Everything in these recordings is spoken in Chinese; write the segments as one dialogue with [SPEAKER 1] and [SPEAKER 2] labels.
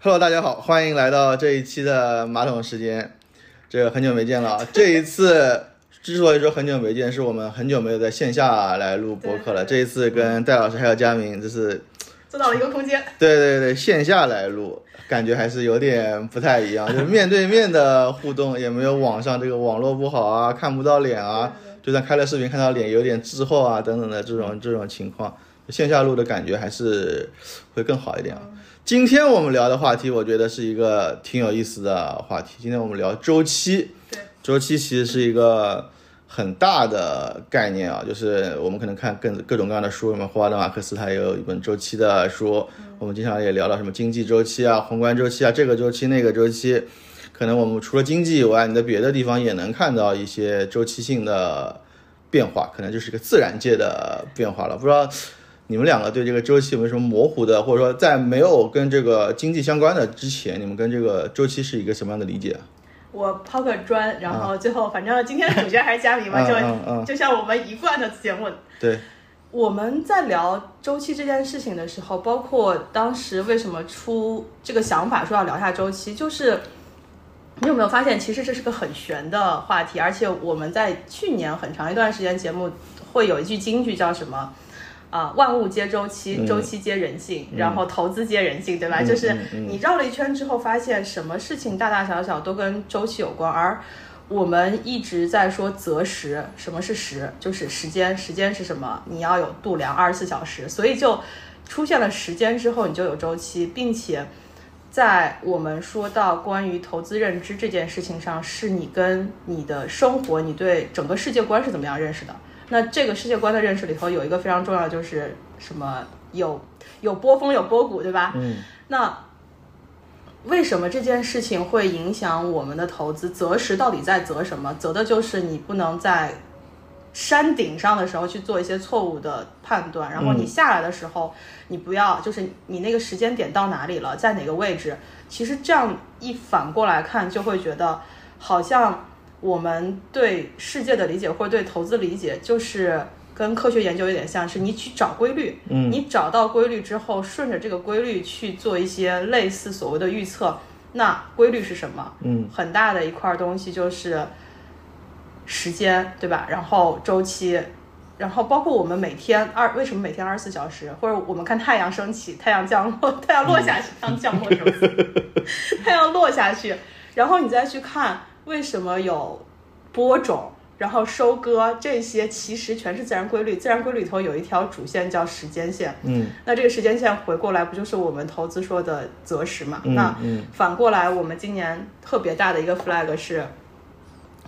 [SPEAKER 1] Hello，大家好，欢迎来到这一期的马桶时间。这个很久没见了，这一次之所以说很久没见，是我们很久没有在线下来录播客了。这一次跟戴老师还有佳明，这是
[SPEAKER 2] 做到了一个空间。
[SPEAKER 1] 对对对，线下来录，感觉还是有点不太一样，就是面对面的互动，也没有网上这个网络不好啊，看不到脸啊，就算开了视频看到脸有点滞后啊等等的这种这种情况，线下录的感觉还是会更好一点啊。今天我们聊的话题，我觉得是一个挺有意思的话题。今天我们聊周期，
[SPEAKER 2] 对，
[SPEAKER 1] 周期其实是一个很大的概念啊，就是我们可能看各各种各样的书，什么霍华德马克思他也有一本周期的书，我们经常也聊到什么经济周期啊、宏观周期啊，这个周期那个周期，可能我们除了经济以外，你在别的地方也能看到一些周期性的变化，可能就是一个自然界的变化了，不知道。你们两个对这个周期有没有什么模糊的，或者说在没有跟这个经济相关的之前，你们跟这个周期是一个什么样的理解？
[SPEAKER 2] 我抛个砖，然后最后反正今天的主角还是嘉明嘛，就就像我们一贯的节目。
[SPEAKER 1] 对，
[SPEAKER 2] 我们在聊周期这件事情的时候，包括当时为什么出这个想法说要聊下周期，就是你有没有发现，其实这是个很玄的话题，而且我们在去年很长一段时间节目会有一句金句叫什么？啊，万物皆周期，周期皆人性，然后投资皆人性，对吧？就是你绕了一圈之后，发现什么事情大大小小都跟周期有关。而我们一直在说择时，什么是时？就是时间，时间是什么？你要有度量，二十四小时。所以就出现了时间之后，你就有周期，并且在我们说到关于投资认知这件事情上，是你跟你的生活，你对整个世界观是怎么样认识的？那这个世界观的认识里头有一个非常重要，就是什么有有波峰有波谷，对吧？
[SPEAKER 1] 嗯。
[SPEAKER 2] 那为什么这件事情会影响我们的投资？择时到底在择什么？择的就是你不能在山顶上的时候去做一些错误的判断，然后你下来的时候，你不要就是你那个时间点到哪里了，在哪个位置？其实这样一反过来看，就会觉得好像。我们对世界的理解或者对投资理解，就是跟科学研究有点像，是你去找规律，
[SPEAKER 1] 嗯，
[SPEAKER 2] 你找到规律之后，顺着这个规律去做一些类似所谓的预测。那规律是什么？
[SPEAKER 1] 嗯，
[SPEAKER 2] 很大的一块东西就是时间，对吧？然后周期，然后包括我们每天二为什么每天二十四小时，或者我们看太阳升起、太阳降落、太阳落下去、太阳降落什么？太阳落下去，然后你再去看。为什么有播种，然后收割这些，其实全是自然规律。自然规律里头有一条主线叫时间线。
[SPEAKER 1] 嗯，
[SPEAKER 2] 那这个时间线回过来，不就是我们投资说的择时嘛？那反过来，我们今年特别大的一个 flag 是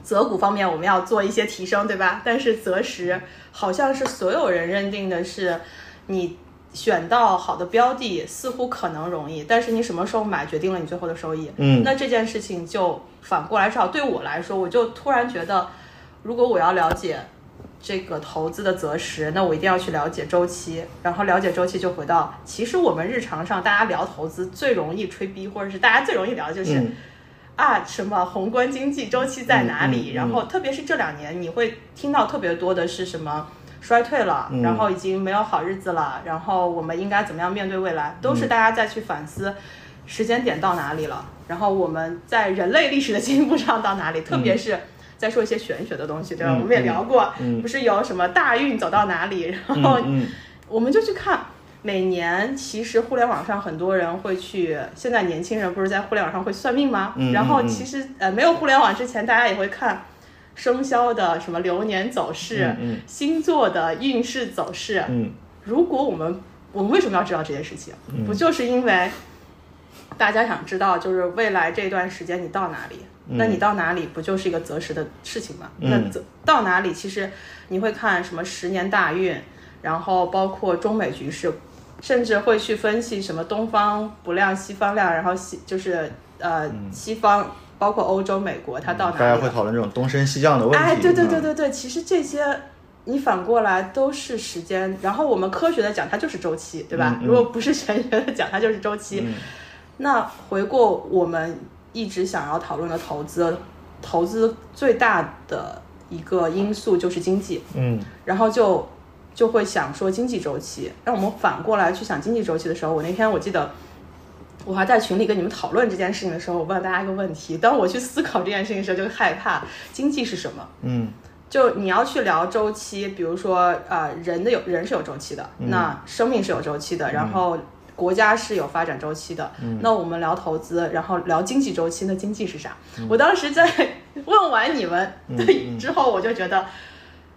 [SPEAKER 2] 择股方面，我们要做一些提升，对吧？但是择时好像是所有人认定的是你。选到好的标的似乎可能容易，但是你什么时候买决定了你最后的收益。
[SPEAKER 1] 嗯，
[SPEAKER 2] 那这件事情就反过来，至少对我来说，我就突然觉得，如果我要了解这个投资的择时，那我一定要去了解周期。然后了解周期，就回到其实我们日常上大家聊投资最容易吹逼，或者是大家最容易聊的就是啊什么宏观经济周期在哪里？然后特别是这两年，你会听到特别多的是什么？衰退了，然后已经没有好日子了，然后我们应该怎么样面对未来？都是大家再去反思，时间点到哪里了？然后我们在人类历史的进步上到哪里？特别是在说一些玄学的东西，对吧？我们也聊过，不是有什么大运走到哪里？然后我们就去看，每年其实互联网上很多人会去，现在年轻人不是在互联网上会算命吗？然后其实呃没有互联网之前，大家也会看。生肖的什么流年走势，星座的运势走势。
[SPEAKER 1] 嗯，
[SPEAKER 2] 如果我们我们为什么要知道这件事情？不就是因为大家想知道，就是未来这段时间你到哪里？那你到哪里不就是一个择时的事情吗？那到哪里，其实你会看什么十年大运，然后包括中美局势，甚至会去分析什么东方不亮西方亮，然后西就是呃西方。包括欧洲、美国，它到哪？
[SPEAKER 1] 大家会讨论这种东升西降的问题。
[SPEAKER 2] 哎，对对对对对，其实这些你反过来都是时间。然后我们科学的讲，它就是周期，对吧？如果不是玄学的讲，它就是周期。那回过我们一直想要讨论的投资，投资最大的一个因素就是经济。
[SPEAKER 1] 嗯。
[SPEAKER 2] 然后就就会想说经济周期。让我们反过来去想经济周期的时候，我那天我记得。我还在群里跟你们讨论这件事情的时候，我问大家一个问题：当我去思考这件事情的时候，就害怕经济是什么？
[SPEAKER 1] 嗯
[SPEAKER 2] 就你要去聊周期，比如说呃，人的有人是有周期的，那生命是有周期的，然后国家是有发展周期的。那我们聊投资，然后聊经济周期，那经济是啥？我当时在 问完你们对之后，我就觉得，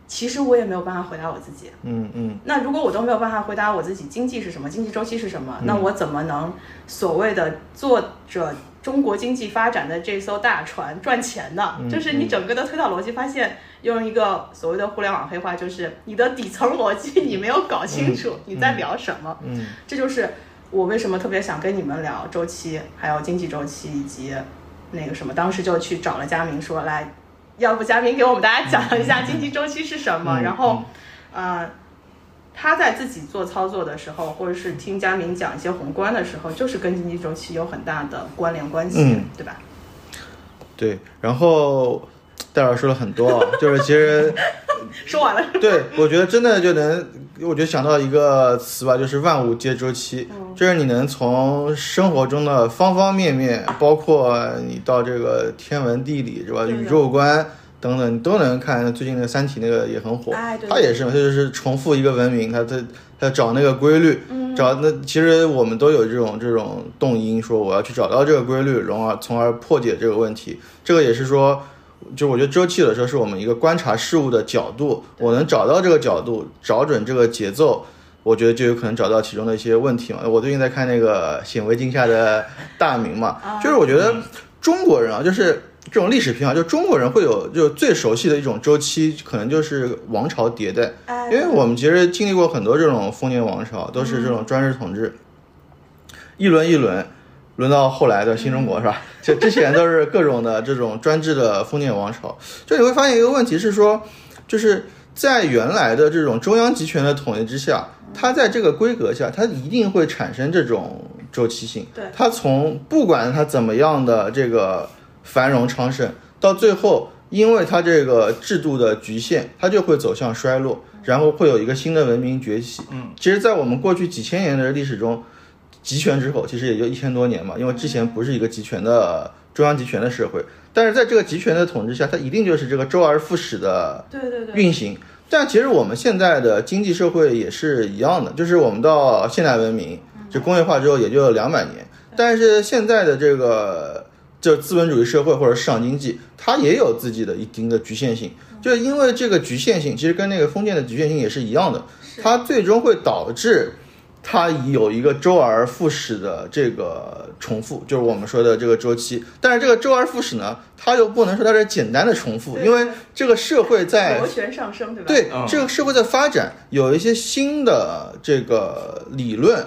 [SPEAKER 2] 其实我也没有办法回答我自己。
[SPEAKER 1] 嗯嗯
[SPEAKER 2] 那如果我都没有办法回答我自己经济是什么，经济周期是什么，那我怎么能所谓的坐着中国经济发展的这艘大船赚钱呢？就是你整个的推导逻辑，发现用一个所谓的互联网黑话，就是你的底层逻辑你没有搞清楚你在聊什么。
[SPEAKER 1] 嗯
[SPEAKER 2] 这就是我为什么特别想跟你们聊周期，还有经济周期以及那个什么，当时就去找了佳明说来，要不嘉明给我们大家讲一下经济周期是什么，
[SPEAKER 1] 嗯
[SPEAKER 2] 然后，呃。他在自己做操作的时候，或者是听嘉明讲一些宏观的时候，就是跟经济周期有很大的关联关系，
[SPEAKER 1] 嗯
[SPEAKER 2] 对吧？
[SPEAKER 1] 对，然后戴老师说了很多啊，就是其实
[SPEAKER 2] 说完了，
[SPEAKER 1] 对我觉得真的就能，我就想到一个词吧，就是万物皆周期，就是你能从生活中的方方面面，包括你到这个天文地理是吧，宇宙观。等等，你都能看。最近那个《三体》那个也很火，它也是嘛，它就是重复一个文明，它它它找那个规律，
[SPEAKER 2] 嗯
[SPEAKER 1] 找那其实我们都有这种这种动因，说我要去找到这个规律，然后从而破解这个问题。这个也是说，就我觉得周期有的时候是我们一个观察事物的角度，我能找到这个角度，找准这个节奏。我觉得就有可能找到其中的一些问题嘛。我最近在看那个《显微镜下的大明》嘛，就是我觉得中国人啊，就是这种历史偏好，就中国人会有就最熟悉的一种周期，可能就是王朝迭代。
[SPEAKER 2] 哎
[SPEAKER 1] 因为我们其实经历过很多这种封建王朝，都是这种专制统治，一轮一轮，轮到后来的新中国是吧？就之前都是各种的这种专制的封建王朝。就你会发现一个问题是说，就是在原来的这种中央集权的统一之下，它在这个规格下，它一定会产生这种周期性。
[SPEAKER 2] 对
[SPEAKER 1] 它从不管它怎么样的这个繁荣昌盛，到最后，因为它这个制度的局限，它就会走向衰落，然后会有一个新的文明崛起。嗯，其实，在我们过去几千年的历史中，集权之后，其实也就一千多年嘛，因为之前不是一个集权的中央集权的社会，但是在这个集权的统治下，它一定就是这个周而复始的
[SPEAKER 2] 对对对，
[SPEAKER 1] 运行。但其实我们现在的经济社会也是一样的，就是我们到现代文明，就工业化之后也就两百年，但是现在的这个就资本主义社会或者市场经济，它也有自己的一定的局限性，就是因为这个局限性，其实跟那个封建的局限性也是一样的，它最终会导致。它有一个周而复始的这个重复，就是我们说的这个周期。但是这个周而复始呢，它又不能说它是简单的重复，因为这个社会在
[SPEAKER 2] 螺旋上升，对吧？
[SPEAKER 1] 对
[SPEAKER 3] 嗯
[SPEAKER 1] 这个社会在发展有一些新的这个理论，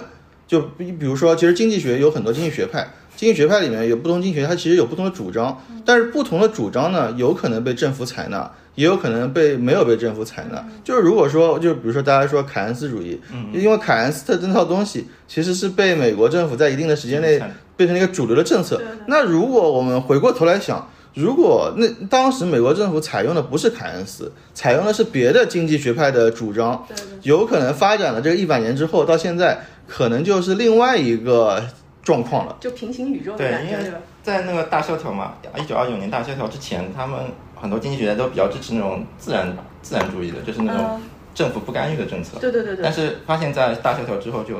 [SPEAKER 1] 就比比如说，其实经济学有很多经济学派，经济学派里面有不同经济学，它其实有不同的主张，但是不同的主张呢，有可能被政府采纳，也有可能被没有被政府采纳。就是如果说，就比如说大家说凯恩斯主义，因为凯恩斯特这套东西其实是被美国政府在一定的时间内变成了一个主流的政策。那如果我们回过头来想，如果那当时美国政府采用的不是凯恩斯，采用的是别的经济学派的主张，有可能发展了这个一百年之后，到现在可能就是另外一个状况了。
[SPEAKER 2] 就平行宇宙的
[SPEAKER 3] 对，
[SPEAKER 2] 感觉，
[SPEAKER 3] 因为
[SPEAKER 2] 对吧？
[SPEAKER 3] 在那个大萧条嘛，一九二九年大萧条之前，他们很多经济学家都比较支持那种自然自然主义的，就是那种
[SPEAKER 2] 嗯
[SPEAKER 3] 政府不干预的政策。
[SPEAKER 2] 对对对对
[SPEAKER 3] 但。是发现，在大萧条之后就，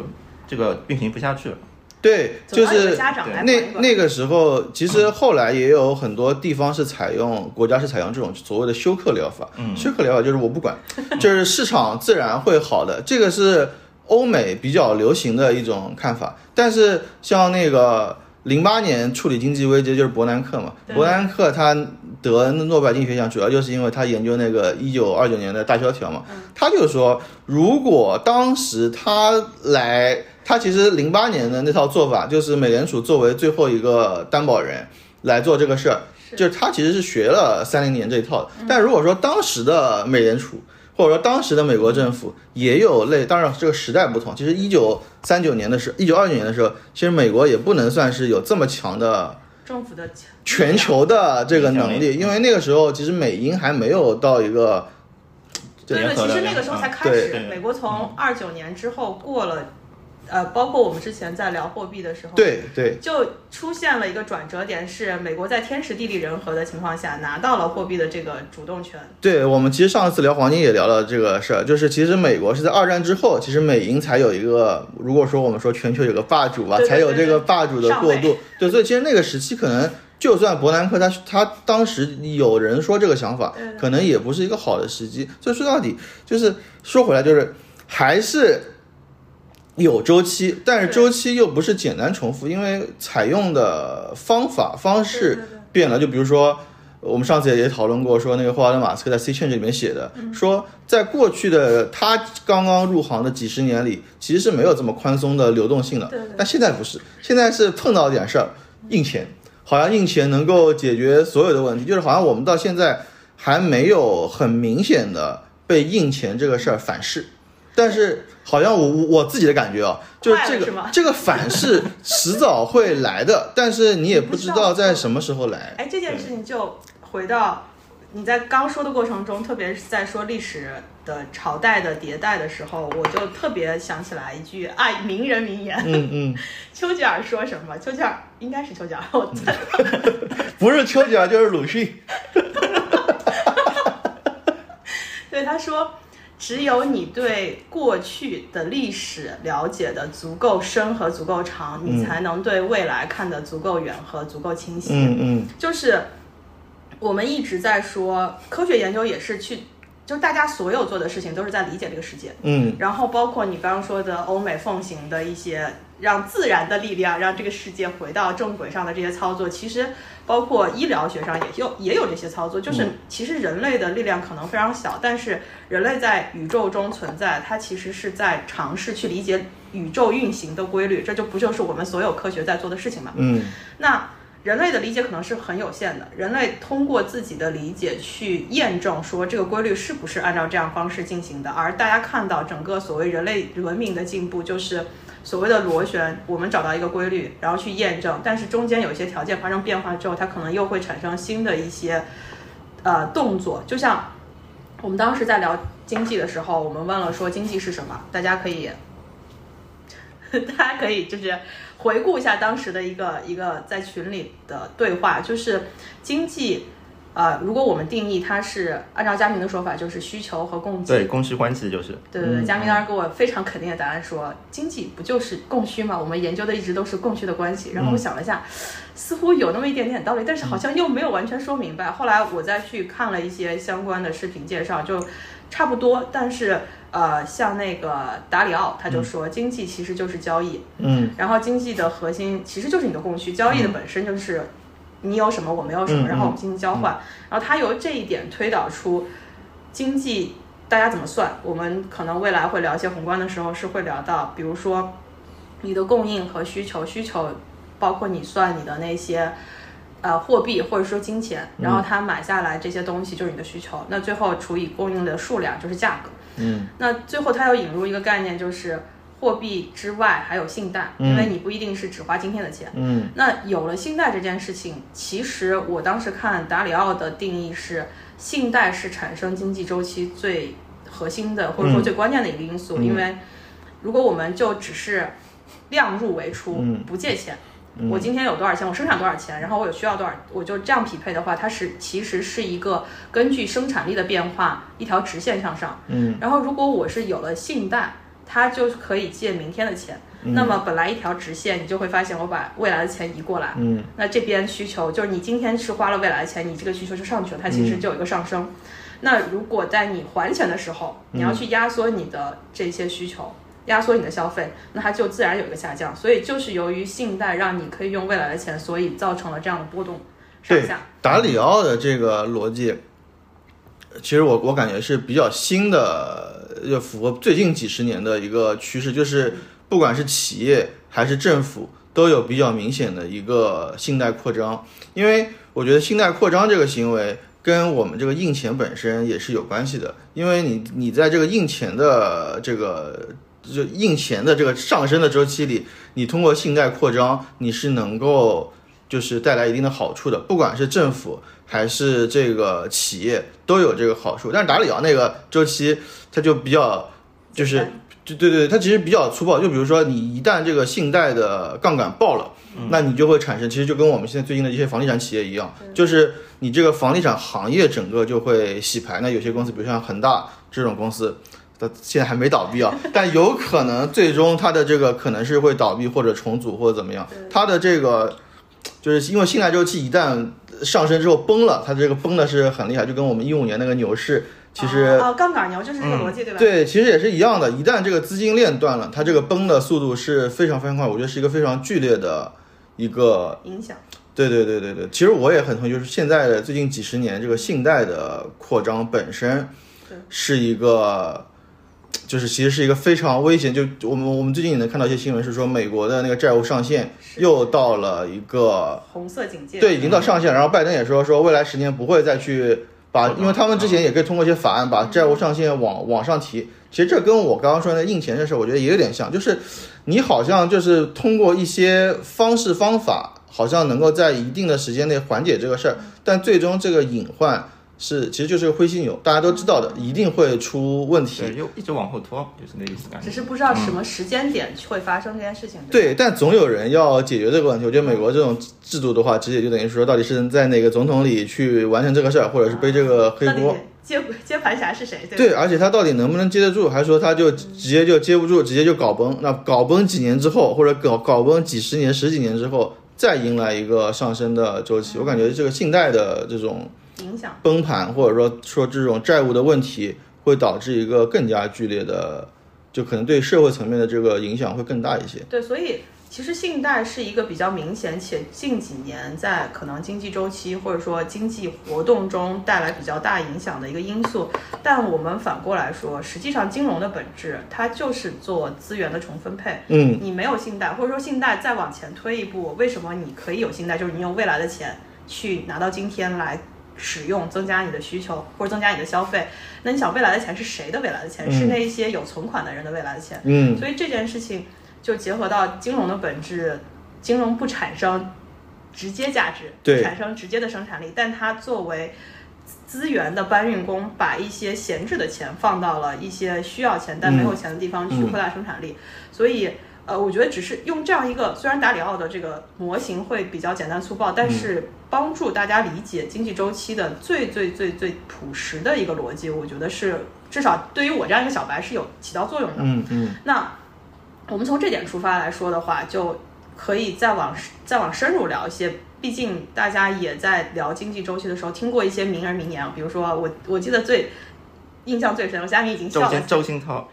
[SPEAKER 3] 这个运行不下去了。
[SPEAKER 1] 对，就是
[SPEAKER 2] 要有个家长来管
[SPEAKER 1] 那那个时候，其实后来也有很多地方是采用国家是采用这种所谓的休克疗法。
[SPEAKER 3] 嗯
[SPEAKER 1] 休克疗法就是我不管，就是市场自然会好的，这个是欧美比较流行的一种看法。但是像那个零八年处理经济危机就是伯南克嘛，伯南克他得诺贝尔经济学奖，主要就是因为他研究那个一九二九年的大萧条嘛。他就说，如果当时他来，他其实零八年的那套做法，就是美联储作为最后一个担保人来做这个事儿，就是他其实是学了三零年这一套的。但如果说当时的美联储，或者说当时的美国政府也有类，当然这个时代不同。其实一九三九年的时候，一九二九年的时候，其实美国也不能算是有这么强的
[SPEAKER 2] 政府的
[SPEAKER 1] 全球的这个能力，因为那个时候其实美英还没有到一个
[SPEAKER 2] 对对，其实那个时候才开始，
[SPEAKER 3] 对
[SPEAKER 2] 美国从二九年之后过了呃，包括我们之前在聊货币的时候，
[SPEAKER 1] 对对，
[SPEAKER 2] 就出现了一个转折点，是美国在天时地利人和的情况下拿到了货币的这个主动权。
[SPEAKER 1] 对我们其实上次聊黄金也聊了这个事儿，就是其实美国是在二战之后，其实美银才有一个，如果说我们说全球有个霸主吧，
[SPEAKER 2] 对对
[SPEAKER 1] 才有这个霸主的过渡。对，所以其实那个时期可能。就算伯南克他他当时有人说这个想法可能也不是一个好的时机。所以说到底就是说回来就是还是有周期，但是周期又不是简单重复，因为采用的方法方式变了。就比如说，我们上次也讨论过，说那个霍华德马斯克在 C Change 里面写的，说在过去的他刚刚入行的几十年里，其实是没有这么宽松的流动性的。但现在不是，现在是碰到点事儿，印钱，好像印钱能够解决所有的问题，就是好像我们到现在还没有很明显的被印钱这个事儿反噬。但是好像我我我自己的感觉啊，就是这个
[SPEAKER 2] 是
[SPEAKER 1] 这个反噬迟早会来的，但是你也不知道在什么时候来。
[SPEAKER 2] 哎，这件事情就回到你在刚说的过程中，特别是在说历史的朝代的迭代的时候，我就特别想起来一句爱名人名言，
[SPEAKER 1] 嗯嗯，
[SPEAKER 2] 丘吉尔说什么？丘吉尔应该是丘吉尔，我猜。
[SPEAKER 1] 不是丘吉尔就是鲁迅。
[SPEAKER 2] 对，他说，只有你对过去的历史了解的足够深和足够长，你才能对未来看得足够远和足够清晰。
[SPEAKER 1] 嗯嗯
[SPEAKER 2] 就是我们一直在说，科学研究也是去，就大家所有做的事情都是在理解这个世界。
[SPEAKER 1] 嗯
[SPEAKER 2] 然后包括你刚刚说的欧美奉行的一些让自然的力量让这个世界回到正轨上的这些操作，其实包括医疗学上也有也有这些操作。就是其实人类的力量可能非常小，但是人类在宇宙中存在，它其实是在尝试去理解宇宙运行的规律，这就不就是我们所有科学在做的事情嘛？
[SPEAKER 1] 嗯
[SPEAKER 2] 那人类的理解可能是很有限的，人类通过自己的理解去验证说这个规律是不是按照这样方式进行的，而大家看到整个所谓人类文明的进步，就是所谓的螺旋，我们找到一个规律，然后去验证，但是中间有一些条件发生变化之后，它可能又会产生新的一些呃动作，就像我们当时在聊经济的时候，我们问了说经济是什么，大家可以。大家可以就是回顾一下当时的一个一个在群里的对话，就是经济，呃，如果我们定义它是按照佳明的说法，就是需求和供给。
[SPEAKER 3] 对，供需关系就是，
[SPEAKER 2] 对对对，佳明当时给我非常肯定的答案说，经济不就是供需吗？我们研究的一直都是供需的关系。然后我想了一下，似乎有那么一点点道理，但是好像又没有完全说明白。后来我再去看了一些相关的视频介绍，就差不多，但是呃，像那个达里奥他就说，经济其实就是交易，
[SPEAKER 1] 嗯
[SPEAKER 2] 然后经济的核心其实就是你的供需，交易的本身就是你有什么我没有什么，
[SPEAKER 1] 嗯
[SPEAKER 2] 然后我们进行交换。然后他由这一点推导出经济大家怎么算。我们可能未来会聊一些宏观的时候是会聊到，比如说你的供应和需求，需求包括你算你的那些。呃，货币或者说金钱，然后他买下来这些东西就是你的需求，那最后除以供应的数量就是价格。
[SPEAKER 1] 嗯。
[SPEAKER 2] 那最后它要引入一个概念，就是货币之外还有信贷，因为你不一定是只花今天的钱。
[SPEAKER 1] 嗯。
[SPEAKER 2] 那有了信贷这件事情，其实我当时看达里奥的定义是，信贷是产生经济周期最核心的或者说最关键的一个因素，因为如果我们就只是量入为出，
[SPEAKER 1] 嗯。
[SPEAKER 2] 不借钱。我今天有多少钱，我生产多少钱，然后我有需要多少，我就这样匹配的话，它是其实是一个根据生产力的变化一条直线向上。
[SPEAKER 1] 嗯
[SPEAKER 2] 然后如果我是有了信贷，它就可以借明天的钱。那么本来一条直线，你就会发现我把未来的钱移过来，
[SPEAKER 1] 嗯
[SPEAKER 2] 那这边需求就是你今天是花了未来的钱，你这个需求就上去了，它其实就有一个上升。那如果在你还钱的时候，你要去压缩你的这些需求，压缩你的消费，那它就自然有一个下降。所以就是由于信贷让你可以用未来的钱，所以造成了这样的波动上
[SPEAKER 1] 对
[SPEAKER 2] 下。
[SPEAKER 1] 达里奥的这个逻辑，其实我我感觉是比较新的，就符合最近几十年的一个趋势，就是不管是企业还是政府，都有比较明显的一个信贷扩张。因为我觉得信贷扩张这个行为跟我们这个印钱本身也是有关系的，因为你你在这个印钱的这个就印钱的这个上升的周期里，你通过信贷扩张，你是能够就是带来一定的好处的，不管是政府还是这个企业都有这个好处。但是达里奥那个周期，它就比较就是就对对，它其实比较粗暴。就比如说，你一旦这个信贷的杠杆爆了，那你就会产生，其实就跟我们现在最近的一些房地产企业一样，就是你这个房地产行业整个就会洗牌。那有些公司，比如像恒大这种公司，它现在还没倒闭啊，但有可能最终它的这个可能是会倒闭或者重组或者怎么样。它的这个就是因为信贷周期一旦上升之后崩了，它这个崩的是很厉害，就跟我们一五年那个牛市。其实
[SPEAKER 2] 啊，杠杆牛就是这个逻辑，对吧？
[SPEAKER 1] 对，其实也是一样的。一旦这个资金链断了，它这个崩的速度是非常非常快，我觉得是一个非常剧烈的一个
[SPEAKER 2] 影响。
[SPEAKER 1] 对对对对对，其实我也很同意，就是现在的最近几十年这个信贷的扩张本身是一个，就是其实是一个非常危险。就我们我们最近也能看到一些新闻，是说美国的那个债务上限又到了一个
[SPEAKER 2] 红色警戒，
[SPEAKER 1] 对，已经到上限。然后拜登也说说未来十年不会再去。把，因为他们之前也可以通过一些法案把债务上限往往上提。其实这跟我刚刚说的印钱这事，我觉得也有点像，就是你好像就是通过一些方式方法，好像能够在一定的时间内缓解这个事儿，但最终这个隐患。是，其实就是个灰犀牛，大家都知道的，一定会出问题，
[SPEAKER 3] 就一直往后拖，就是那意思。
[SPEAKER 2] 只是不知道什么时间点会发生这件事情。
[SPEAKER 1] 对，但总有人要解决这个问题。我觉得美国这种制度的话，直接就等于说，到底是在哪个总统里去完成这个事儿，或者是背这个黑锅？
[SPEAKER 2] 接接盘侠是谁？
[SPEAKER 1] 对，而且他到底能不能接得住，还是说他就直接就接不住，直接就搞崩？那搞崩几年之后，或者搞搞崩几十年、十几年之后，再迎来一个上升的周期？我感觉这个信贷的这种。
[SPEAKER 2] 影响
[SPEAKER 1] 崩盘，或者说说这种债务的问题，会导致一个更加剧烈的，就可能对社会层面的这个影响会更大一些。
[SPEAKER 2] 对，所以其实信贷是一个比较明显且近几年在可能经济周期或者说经济活动中带来比较大影响的一个因素。但我们反过来说，实际上金融的本质它就是做资源的重分配。
[SPEAKER 1] 嗯，
[SPEAKER 2] 你没有信贷，或者说信贷再往前推一步，为什么你可以有信贷？就是你用未来的钱去拿到今天来。使用增加你的需求或者增加你的消费，那你想未来的钱是谁的未来的钱？是那些有存款的人的未来的钱。
[SPEAKER 1] 嗯，
[SPEAKER 2] 所以这件事情就结合到金融的本质，金融不产生直接价值，
[SPEAKER 1] 对，
[SPEAKER 2] 产生直接的生产力，但它作为资源的搬运工，把一些闲置的钱放到了一些需要钱但没有钱的地方去扩大生产力，所以。呃，我觉得只是用这样一个，虽然达里奥的这个模型会比较简单粗暴，但是帮助大家理解经济周期的最最最最朴实的一个逻辑，我觉得是至少对于我这样一个小白是有起到作用的。
[SPEAKER 1] 嗯嗯。
[SPEAKER 2] 那我们从这点出发来说的话，就可以再往再往深入聊一些，毕竟大家也在聊经济周期的时候听过一些名人名言，比如说我我记得最。印象最深，我现在已经笑了。
[SPEAKER 3] 周星涛，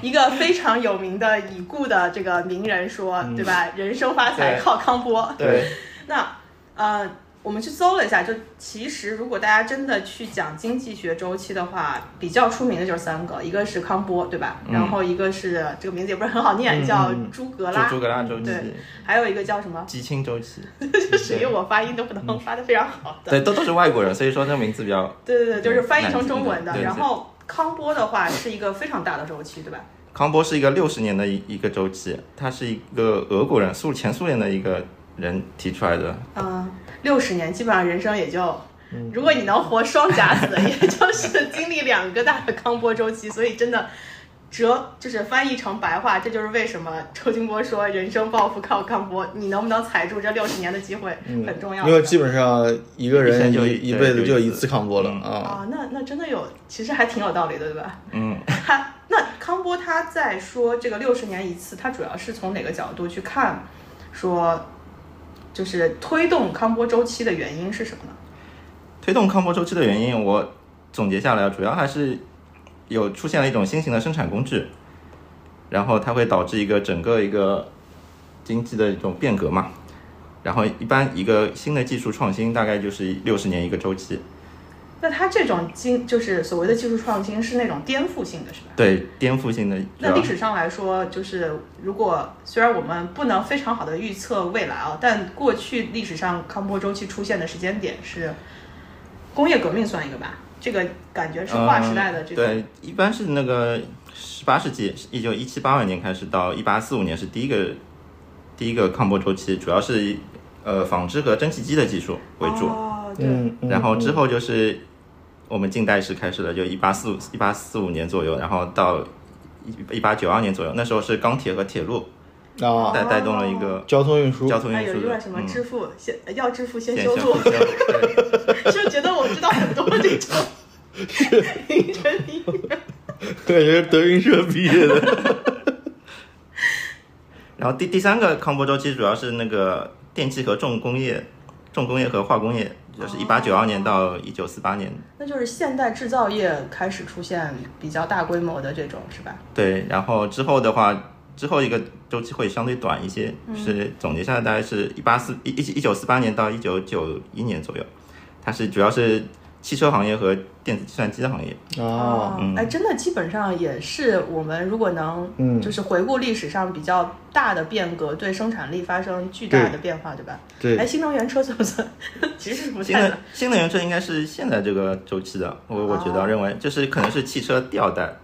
[SPEAKER 2] 一个非常有名的已故的这个名人说，对吧？人生发财靠康波。
[SPEAKER 3] 对，
[SPEAKER 2] 那呃。我们去搜了一下，就其实如果大家真的去讲经济学周期的话，比较出名的就是三个，一个是康波，对吧？然后一个是这个名字也不是很好念，叫朱格拉。
[SPEAKER 3] 朱格拉周期。
[SPEAKER 2] 对，还有一个叫什么？
[SPEAKER 3] 基钦周期。
[SPEAKER 2] 就属于我发音都不能发的非常好的。
[SPEAKER 3] 对，都都是外国人，所以说这个名字比较。
[SPEAKER 2] 对对对，就是翻译成中文的。然后康波的话是一个非常大的周期，对吧？
[SPEAKER 3] 康波是一个六十年的一一个周期，他是一个俄国人，苏前苏联的一个人提出来的。
[SPEAKER 2] 嗯。六十年，基本上人生也就，如果你能活双甲子，也就是经历两个大的康波周期。所以真的，折就是翻译成白话，这就是为什么周金波说人生抱负靠康波。你能不能踩住这六十年的机会很重要，
[SPEAKER 1] 因为基本上一个人一一辈子就一次康波了啊。
[SPEAKER 2] 啊，那那真的有，其实还挺有道理的，对吧？
[SPEAKER 3] 嗯。
[SPEAKER 2] 他那康波他在说这个六十年一次，他主要是从哪个角度去看，说？就是推动康波周期的原因是什么呢？
[SPEAKER 3] 推动康波周期的原因，我总结下来，主要还是有出现了一种新型的生产工具，然后它会导致一个整个一个经济的一种变革嘛。然后一般一个新的技术创新大概就是六十年一个周期。
[SPEAKER 2] 那它这种经就是所谓的技术创新是那种颠覆性的是吧？
[SPEAKER 3] 对，颠覆性的。
[SPEAKER 2] 那历史上来说，就是如果虽然我们不能非常好的预测未来啊，但过去历史上康波周期出现的时间点是工业革命算一个吧？这个感觉是划时代的这
[SPEAKER 3] 个。对，一般是那个十八世纪，一九一七八二年开始到一八四五年是第一个第一个康波周期，主要是以呃纺织和蒸汽机的技术为主。
[SPEAKER 2] 哦，
[SPEAKER 1] 对。
[SPEAKER 3] 然后之后就是。我们近代史开始的，就一八四五一八四五年左右，然后到一一八九二年左右，那时候是钢铁和铁路
[SPEAKER 1] 啊，
[SPEAKER 3] 带带动了一个
[SPEAKER 1] 交通运输，
[SPEAKER 3] 交通
[SPEAKER 2] 还有一
[SPEAKER 3] 运输的
[SPEAKER 2] 段什么支
[SPEAKER 3] 嗯
[SPEAKER 2] 付先要支付先修路，
[SPEAKER 3] 修路，对。
[SPEAKER 2] 是 不是觉得我知道很多这种。名人名言？
[SPEAKER 1] 感觉是德云社毕业的。
[SPEAKER 3] 然后第第三个康波周期主要是那个电气和重工业、重工业和化工业，就是一八九二年到一九四八年。
[SPEAKER 2] 那就是现代制造业开始出现比较大规模的这种，是吧？
[SPEAKER 3] 对，然后之后的话，之后一个周期会相对短一些，是总结下来大概是一八四一一一九四八年到一九九一年左右，它是主要是汽车行业和电子计算机的行业。
[SPEAKER 1] 哦，
[SPEAKER 3] 嗯
[SPEAKER 2] 哎，真的基本上也是我们如果能，
[SPEAKER 1] 嗯
[SPEAKER 2] 就是回顾历史上比较大的变革，对生产力发生巨大的变化，对吧？
[SPEAKER 1] 对
[SPEAKER 2] 哎，新能源车算不算？其实是不
[SPEAKER 3] 新能
[SPEAKER 2] 太算。
[SPEAKER 3] 新能源车应该是现在这个周期的，我我觉得
[SPEAKER 2] 哦
[SPEAKER 3] 认为就是可能是汽车第二代。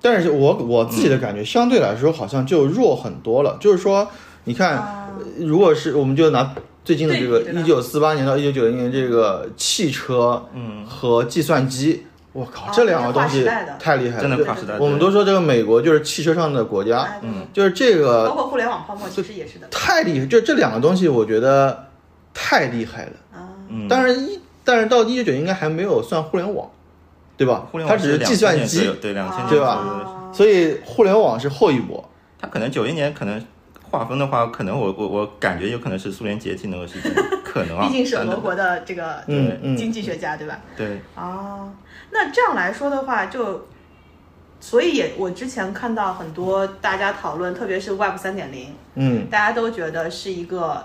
[SPEAKER 1] 但是我我自己的感觉相对来说好像就弱很多了。就是说，你看，
[SPEAKER 2] 啊
[SPEAKER 1] 如果是我们就拿最近的这个一九四八年到一九九零年这个汽车，
[SPEAKER 3] 嗯，
[SPEAKER 1] 和计算机，我靠
[SPEAKER 2] 哦，
[SPEAKER 1] 这两个东西太厉害了，
[SPEAKER 3] 真的跨时代。
[SPEAKER 1] 我们都说这个美国就是汽车上的国家，
[SPEAKER 2] 嗯
[SPEAKER 1] 就是这个包
[SPEAKER 2] 括互联网泡沫，其实也是的。
[SPEAKER 1] 太厉害，就这两个东西，我觉得太厉害了。
[SPEAKER 2] 啊，
[SPEAKER 3] 嗯，
[SPEAKER 1] 当然一，但是到一九九应该还没有算互联网，对吧？
[SPEAKER 3] 互联网
[SPEAKER 1] 它只是计算机，
[SPEAKER 3] 对两千年
[SPEAKER 1] 对吧所以互联网是后一波。
[SPEAKER 3] 它可能九一年可能划分的话，可能我我我感觉有可能是苏联解体那个时间，可能啊。
[SPEAKER 2] 毕竟是俄国的这个
[SPEAKER 1] 嗯嗯
[SPEAKER 2] 经济学家，对吧？
[SPEAKER 3] 对，
[SPEAKER 2] 哦，那这样来说的话，就所以也我之前看到很多大家讨论，特别是 Web 三点零，
[SPEAKER 1] 嗯，
[SPEAKER 2] 大家都觉得是一个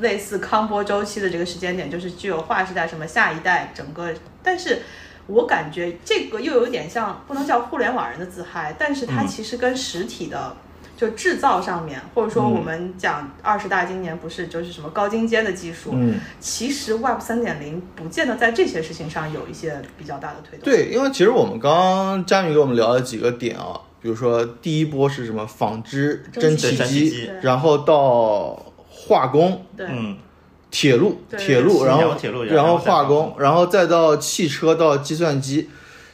[SPEAKER 2] 类似康波周期的这个时间点，就是具有划时代什么下一代整个，但是。我感觉这个又有点像，不能叫互联网人的自嗨，但是它
[SPEAKER 3] 嗯
[SPEAKER 2] 其实跟实体的就制造上面，或者说我们讲二十大今年不是就是什么高精尖的技术，
[SPEAKER 1] 嗯，
[SPEAKER 2] 其实 Web 三点零不见得在这些事情上有一些比较大的推动。
[SPEAKER 1] 对，因为其实我们刚刚佳宇给我们聊了几个点啊，比如说第一波是什么纺织蒸汽机
[SPEAKER 3] 机，
[SPEAKER 1] 然后到化工、
[SPEAKER 2] 对，
[SPEAKER 3] 嗯，
[SPEAKER 1] 铁路、铁路，然后
[SPEAKER 3] 铁路
[SPEAKER 1] 然后
[SPEAKER 3] 化
[SPEAKER 1] 工，然后再到汽车到计算机。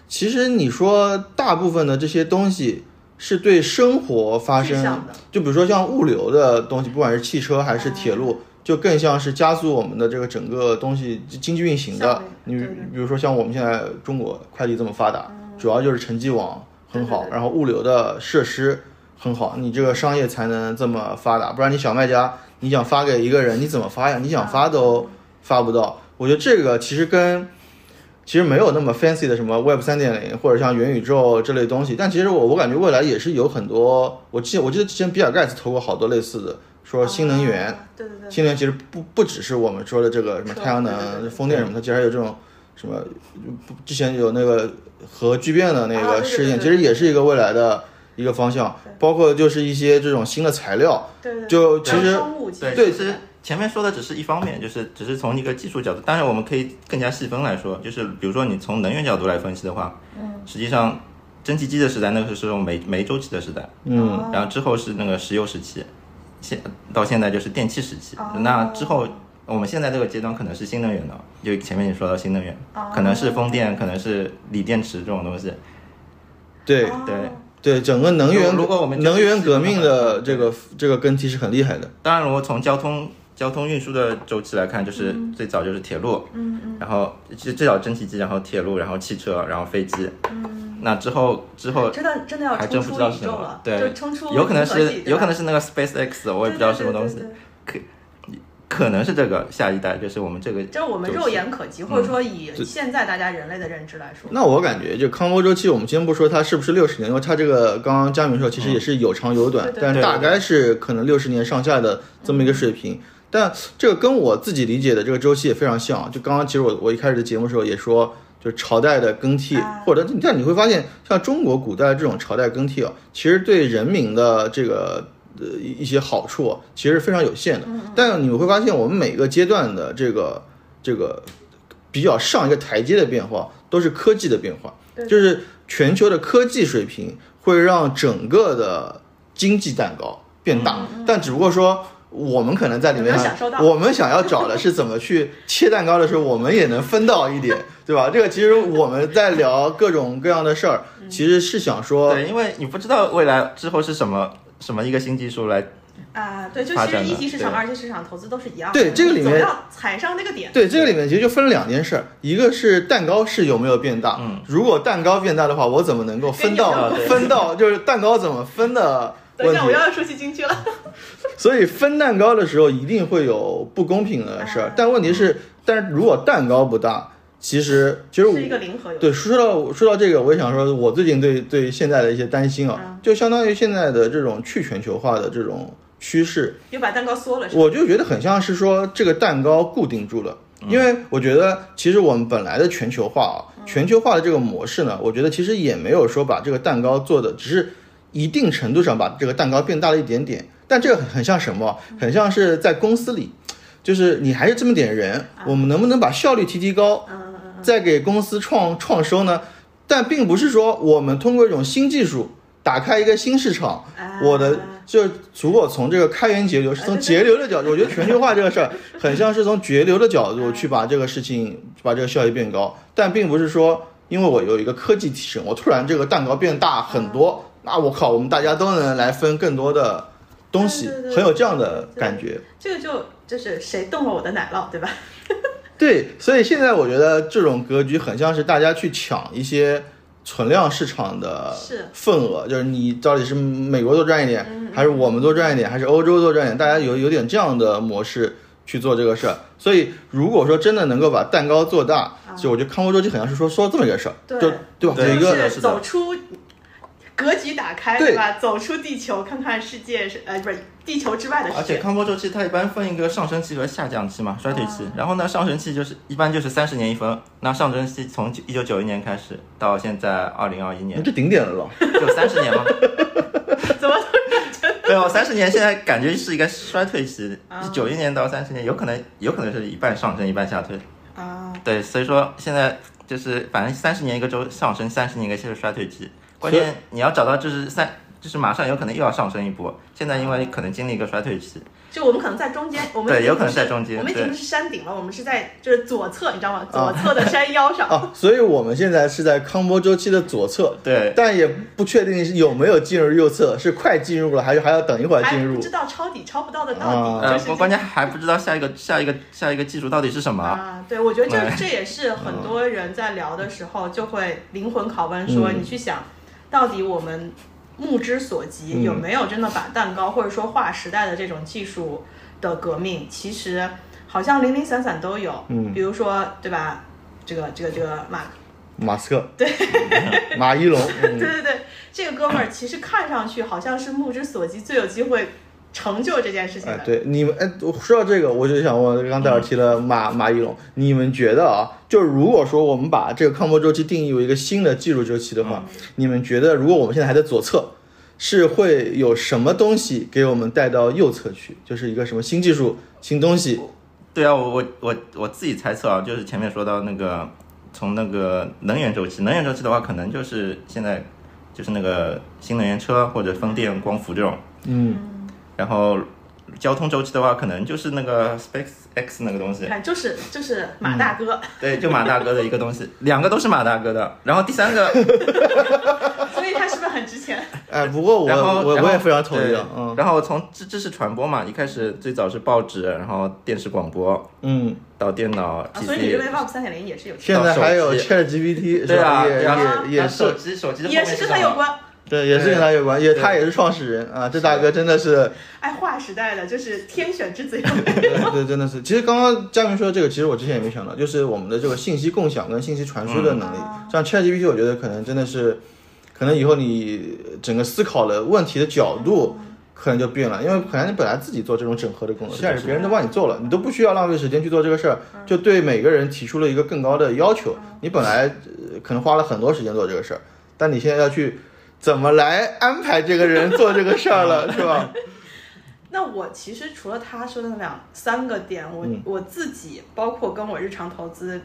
[SPEAKER 1] 其实你说大部分的这些东西是对生活发生就比如说像物流的东西，不管是汽车还是铁路，就更像是加速我们的这个整个东西经济运行的。你比如说像我们现在中国快递这么发达，主要就是城际网很好，然后物流的设施很好，你这个商业才能这么发达。不然你小卖家，你想发给一个人，你怎么发呀？你想发都发不到。我觉得这个其实跟其实没有那么 fancy 的什么 Web 三点零或者像元宇宙这类东西，但其实我我感觉未来也是有很多，我记我记得之前比尔盖茨投过好多类似的，说新能源，
[SPEAKER 2] 啊对对对，
[SPEAKER 1] 新能源其实不不只是我们说的这个什么太阳
[SPEAKER 2] 对对对。
[SPEAKER 1] 能、风电什么，它其实还有这种什么，不之前有那个核聚变的那
[SPEAKER 2] 啊对对
[SPEAKER 1] 个试验，
[SPEAKER 2] 对
[SPEAKER 1] 其实也是一个未来的一个方向，包括就是一些这种新的材料，
[SPEAKER 2] 对对对。
[SPEAKER 1] 就其实
[SPEAKER 3] 对，其实前面说的只是一方面，就是只是从一个技术角度，当然我们可以更加细分来说，就是比如说你从能源角度来分析的话，嗯，实际上蒸汽机的时代那个是用煤煤周期的时代，
[SPEAKER 1] 嗯，
[SPEAKER 3] 然后之后是那个石油时期，现到现在就是电气时期，
[SPEAKER 2] 哦。
[SPEAKER 3] 那之后。我们现在这个阶段可能是新能源的，就前面你说到新能源，
[SPEAKER 2] 哦。
[SPEAKER 3] 可能是风电，可能是锂电池这种东西。
[SPEAKER 1] 对。
[SPEAKER 2] 哦。
[SPEAKER 3] 对
[SPEAKER 1] 对，整个能源
[SPEAKER 3] 如果我们
[SPEAKER 1] 能源革命的这个这个更替是很厉害的，
[SPEAKER 3] 当然，如果从交通交通运输的周期来看，就是最早就是铁路，
[SPEAKER 2] 嗯嗯。
[SPEAKER 3] 然后最最早蒸汽机，然后铁路，然后汽车，然后飞机。嗯，那之后之后
[SPEAKER 2] 真的真的要
[SPEAKER 3] 还真不知道是什么对。
[SPEAKER 2] 就冲出
[SPEAKER 3] 有可能是有可能
[SPEAKER 2] 是
[SPEAKER 3] 是那个 SpaceX，我也不知道什么东西，可可能是这个下一代，就是我们这个
[SPEAKER 2] 就是我们肉眼可及，或者说以现在大家人类的认知来说，
[SPEAKER 1] 那我感觉就康波周期，我们先不说它是不是六十年，因为它这个刚刚佳明说其实也是有长有短，但大概是可能六十年上下的这么一个水平。但这个跟我自己理解的这个周期也非常像。就刚刚其实我我一开始的节目的时候也说，就朝代的更替，
[SPEAKER 2] 啊
[SPEAKER 1] 或者但你会发现，像中国古代这种朝代更替啊，其实对人民的这个呃一一些好处啊，其实是非常有限的。但你会发现，我们每个阶段的这个这个比较上一个台阶的变化，都是科技的变化，就是全球的科技水平会让整个的经济蛋糕变大，但只不过说我们可能在里面
[SPEAKER 2] 到
[SPEAKER 1] 我们想要找的是怎么去切蛋糕的时候，我们也能分到一点，对吧？这个其实我们在聊各种各样的事儿，
[SPEAKER 2] 嗯
[SPEAKER 1] 其实是想说，
[SPEAKER 3] 对，因为你不知道未来之后是什么什么一个新技术来，
[SPEAKER 2] 啊，对，就其实一级市场、二级市场投资都是一样的。
[SPEAKER 1] 对这个里面
[SPEAKER 2] 踩上那个点。
[SPEAKER 1] 对，这个里面其实就分了两件事儿，一个是蛋糕是有没有变大，
[SPEAKER 3] 嗯
[SPEAKER 1] 如果蛋糕变大的话，我怎么能够分到分到就是蛋糕怎么分的
[SPEAKER 2] 等一下，我。又要说起京剧了。
[SPEAKER 1] 所以分蛋糕的时候一定会有不公平的事儿
[SPEAKER 2] 啊，
[SPEAKER 1] 但问题是，但是如果蛋糕不大，其实其实我
[SPEAKER 2] 是一个零和游戏。
[SPEAKER 1] 对，说到说到这个，我也想说，我最近对对现在的一些担心啊，
[SPEAKER 2] 嗯
[SPEAKER 1] 就相当于现在的这种去全球化的这种趋势，
[SPEAKER 2] 又把蛋糕缩了，
[SPEAKER 1] 我就觉得很像是说这个蛋糕固定住了。因为我觉得，其实我们本来的全球化啊，全球化的这个模式呢，我觉得其实也没有说把这个蛋糕做的，只是一定程度上把这个蛋糕变大了一点点。但这个很很像什么？很像是在公司里，就是你还是这么点人，我们能不能把效率提提高？再给公司创创收呢？但并不是说我们通过一种新技术打开一个新市场，
[SPEAKER 2] 啊
[SPEAKER 1] 我的就如果从这个开源节流，是从节流的角度，我觉得全球化这个事儿 很像是从节流的角度去把这个事情把这个效益变高，但并不是说因为我有一个科技提升，我突然这个蛋糕变大很多，那我靠，我们大家都能来分更多的东西
[SPEAKER 2] 对对，对
[SPEAKER 1] 很有这样的感觉。
[SPEAKER 2] 这个就就是谁动了我的奶酪，对吧？
[SPEAKER 1] 对，所以现在我觉得这种格局很像是大家去抢一些存量市场的份额，就是你到底是美国多赚一点，
[SPEAKER 2] 嗯
[SPEAKER 1] 还是我们多赚一点，还是欧洲多赚一点，大家有有点这样的模式去做这个事儿。所以如果说真的能够把蛋糕做大，就我觉得康波周期很像是说说这么一个事儿，
[SPEAKER 2] 对
[SPEAKER 1] 就对吧？一个
[SPEAKER 2] 走出格局打开，
[SPEAKER 1] 对
[SPEAKER 2] 吧？走出地球，看看世界是呃，不是地球之外的世界而且。
[SPEAKER 3] 康波周期它一般分一个上升期和下降期嘛，衰退期。然后呢，上升期就是一般就是三十年一分，那上升期从一九九一年开始到现在二零二一年，
[SPEAKER 1] 这顶点了咯。
[SPEAKER 3] 就三十年嘛。
[SPEAKER 2] 怎么
[SPEAKER 3] 没有三十年，现在感觉是一个衰退期
[SPEAKER 2] 啊，
[SPEAKER 3] 九一年到三十年，有可能有可能是一半上升一半下退。
[SPEAKER 2] 啊？
[SPEAKER 3] 对，所以说现在就是反正三十年一个周上升，三十年一个就是衰退期。关键你要找到就是三，就是马上有可能又要上升一波。现在因为可能经历一个衰退期，
[SPEAKER 2] 就我们可能在中间，我们
[SPEAKER 3] 对有可能在中间
[SPEAKER 2] 我们已经不是山顶了，我们是在就是左侧，你知道吗？左侧的山腰上。
[SPEAKER 1] 啊，所以我们现在是在康波周期的左侧，
[SPEAKER 3] 对
[SPEAKER 1] 但也不确定是有没有进入右侧，是快进入了，还是还要等一会儿进入
[SPEAKER 2] 不知？道抄底抄不到的到
[SPEAKER 1] 啊
[SPEAKER 2] 底，
[SPEAKER 3] 呃，
[SPEAKER 2] 就是
[SPEAKER 3] 关关键还不知道下一个下一个下一个技术到底是什么。
[SPEAKER 2] 啊，对，我觉得这
[SPEAKER 3] 哎
[SPEAKER 2] 这也是很多人在聊的时候就会灵魂拷问说，
[SPEAKER 1] 嗯
[SPEAKER 2] 你去想，到底我们目之所及
[SPEAKER 1] 嗯。
[SPEAKER 2] 有没有真的把蛋糕或者说划时代的这种技术的革命，其实好像零零散散都有，
[SPEAKER 1] 嗯。
[SPEAKER 2] 比如说对吧？这个这个这个马
[SPEAKER 1] 马斯克，对，马一龙，嗯
[SPEAKER 2] 对对对，这个哥们儿其实看上去好像是目之所及最有机会成就这件事情的。
[SPEAKER 1] 哎，对，你们哎，说到这个，我就想问，刚戴尔提了马马一龙，你们觉得啊，就是如果说我们把这个康波周期定义为一个新的技术周期的话，你们觉得如果我们现在还在左侧，是会有什么东西给我们带到右侧去？就是一个什么新技术、新东西？
[SPEAKER 3] 对啊，我我我我自己猜测啊，就是前面说到那个从那个能源周期，能源周期的话，可能就是现在就是那个新能源车或者风电、光伏这种，
[SPEAKER 1] 嗯，
[SPEAKER 3] 然后交通周期的话，可能就是那个 SpaceX 那个东西
[SPEAKER 2] 你，看，就是就是马大哥，
[SPEAKER 3] 对，就马大哥的一个东西，两个都是马大哥的。然后第三个，
[SPEAKER 2] 所以它是不是很值钱？
[SPEAKER 1] 哎，不过我
[SPEAKER 3] 然后
[SPEAKER 1] 我我也非常同意啊，嗯
[SPEAKER 3] 然后从知知识传播嘛，一开始最早是报纸，然后电视广播，
[SPEAKER 1] 嗯，
[SPEAKER 3] 到电脑、
[SPEAKER 2] 所以你认为 Web 三点零也是有钱
[SPEAKER 1] 现在还有 Chat GPT
[SPEAKER 3] 对啊，
[SPEAKER 1] 吧？也
[SPEAKER 3] 对啊
[SPEAKER 1] 也也
[SPEAKER 3] 那手，机手机的
[SPEAKER 2] 也是？跟它有关。
[SPEAKER 1] 对，也是跟他有关，也他也是创始人啊，这大哥真的是。
[SPEAKER 2] 哎，划时代的就是天选之子，
[SPEAKER 1] 对 对，真的是。其实刚刚佳明说的这个，其实我之前也没想到，就是我们的这个信息共享跟信息传输的能力。像 ChatGPT，我觉得可能真的是，可能以后你整个思考的问题的角度可能就变了，因为可能你本来自己做这种整合的工作，现在是别人都帮你做了，你都不需要浪费时间去做这个事儿，就对每个人提出了一个更高的要求。你本来呃可能花了很多时间做这个事儿，但你现在要去怎么来安排这个人做这个事儿了，是吧？
[SPEAKER 2] 那我其实除了他说的那两三个点，我、
[SPEAKER 1] 嗯
[SPEAKER 2] 我自己包括跟我日常投资，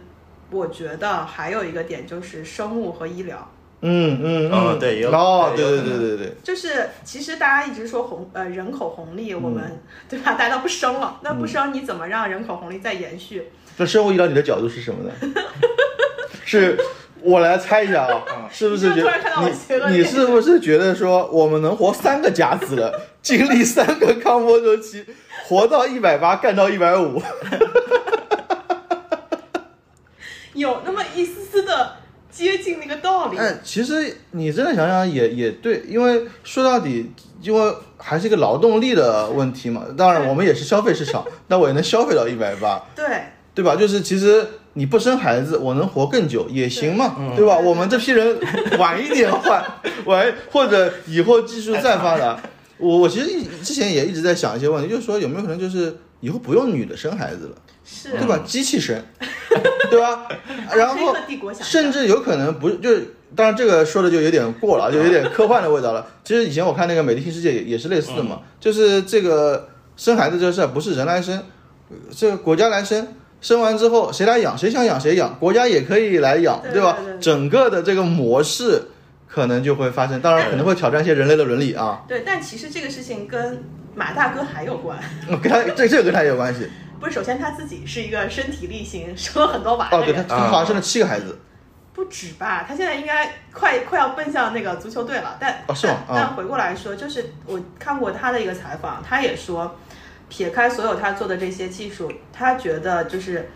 [SPEAKER 2] 我觉得还有一个点就是生物和医疗。
[SPEAKER 1] 嗯嗯嗯，
[SPEAKER 3] 哦对有
[SPEAKER 1] 哦，对对
[SPEAKER 3] 对
[SPEAKER 1] 对对对，
[SPEAKER 2] 就是其实大家一直说红呃人口红利，我们、
[SPEAKER 1] 嗯
[SPEAKER 2] 对吧？大家都不生了，那不生你怎么让人口红利再延续？
[SPEAKER 1] 那生物医疗你的角度是什么呢？是我来猜一下啊，是不是觉得
[SPEAKER 2] 你
[SPEAKER 1] 你是不是觉得说我们能活三个甲子了，经历三个康波周期，活到一百八干到一百五？
[SPEAKER 2] 有那么一丝丝的接近那个道理。
[SPEAKER 1] 哎，其实你真的想想也也对，因为说到底，因为还是一个劳动力的问题嘛。当然，我们也是消费市场，那我也能消费到一百八，
[SPEAKER 2] 对，
[SPEAKER 1] 对吧？就是其实你不生孩子，我能活更久也行嘛，对吧？我们这批人晚一点换，晚或者以后技术再发达，我我其实一之前也一直在想一些问题，就是说有没有可能就是以后不用女的生孩子了，
[SPEAKER 2] 是，
[SPEAKER 1] 对吧？机器生，对吧？然后甚至有可能不，就是当然这个说的就有点过了，就有点科幻的味道了。其实以前我看那个《美丽新世界》也也是类似的嘛，就是这个生孩子这个事儿不是人来生，呃这个国家来生。生完之后谁来养？谁想养谁养，国家也可以来养，
[SPEAKER 2] 对
[SPEAKER 1] 吧
[SPEAKER 2] 对对对
[SPEAKER 1] 整个的这个模式可能就会发生，当然可能会挑战一些人类的伦理啊，
[SPEAKER 2] 对，但其实这个事情跟马大哥还有关。
[SPEAKER 1] 跟他这这个跟他也有关系。
[SPEAKER 2] 不是，首先他自己是一个身体力行、生了很多娃的
[SPEAKER 1] 哦，对，他他好像生了七个孩子，
[SPEAKER 2] 不止吧？他现在应该快快要奔向那个足球队了。但
[SPEAKER 1] 哦是吗
[SPEAKER 2] 但回过来说，就是我看过他的一个采访，他也说，撇开所有他做的这些技术，他觉得就是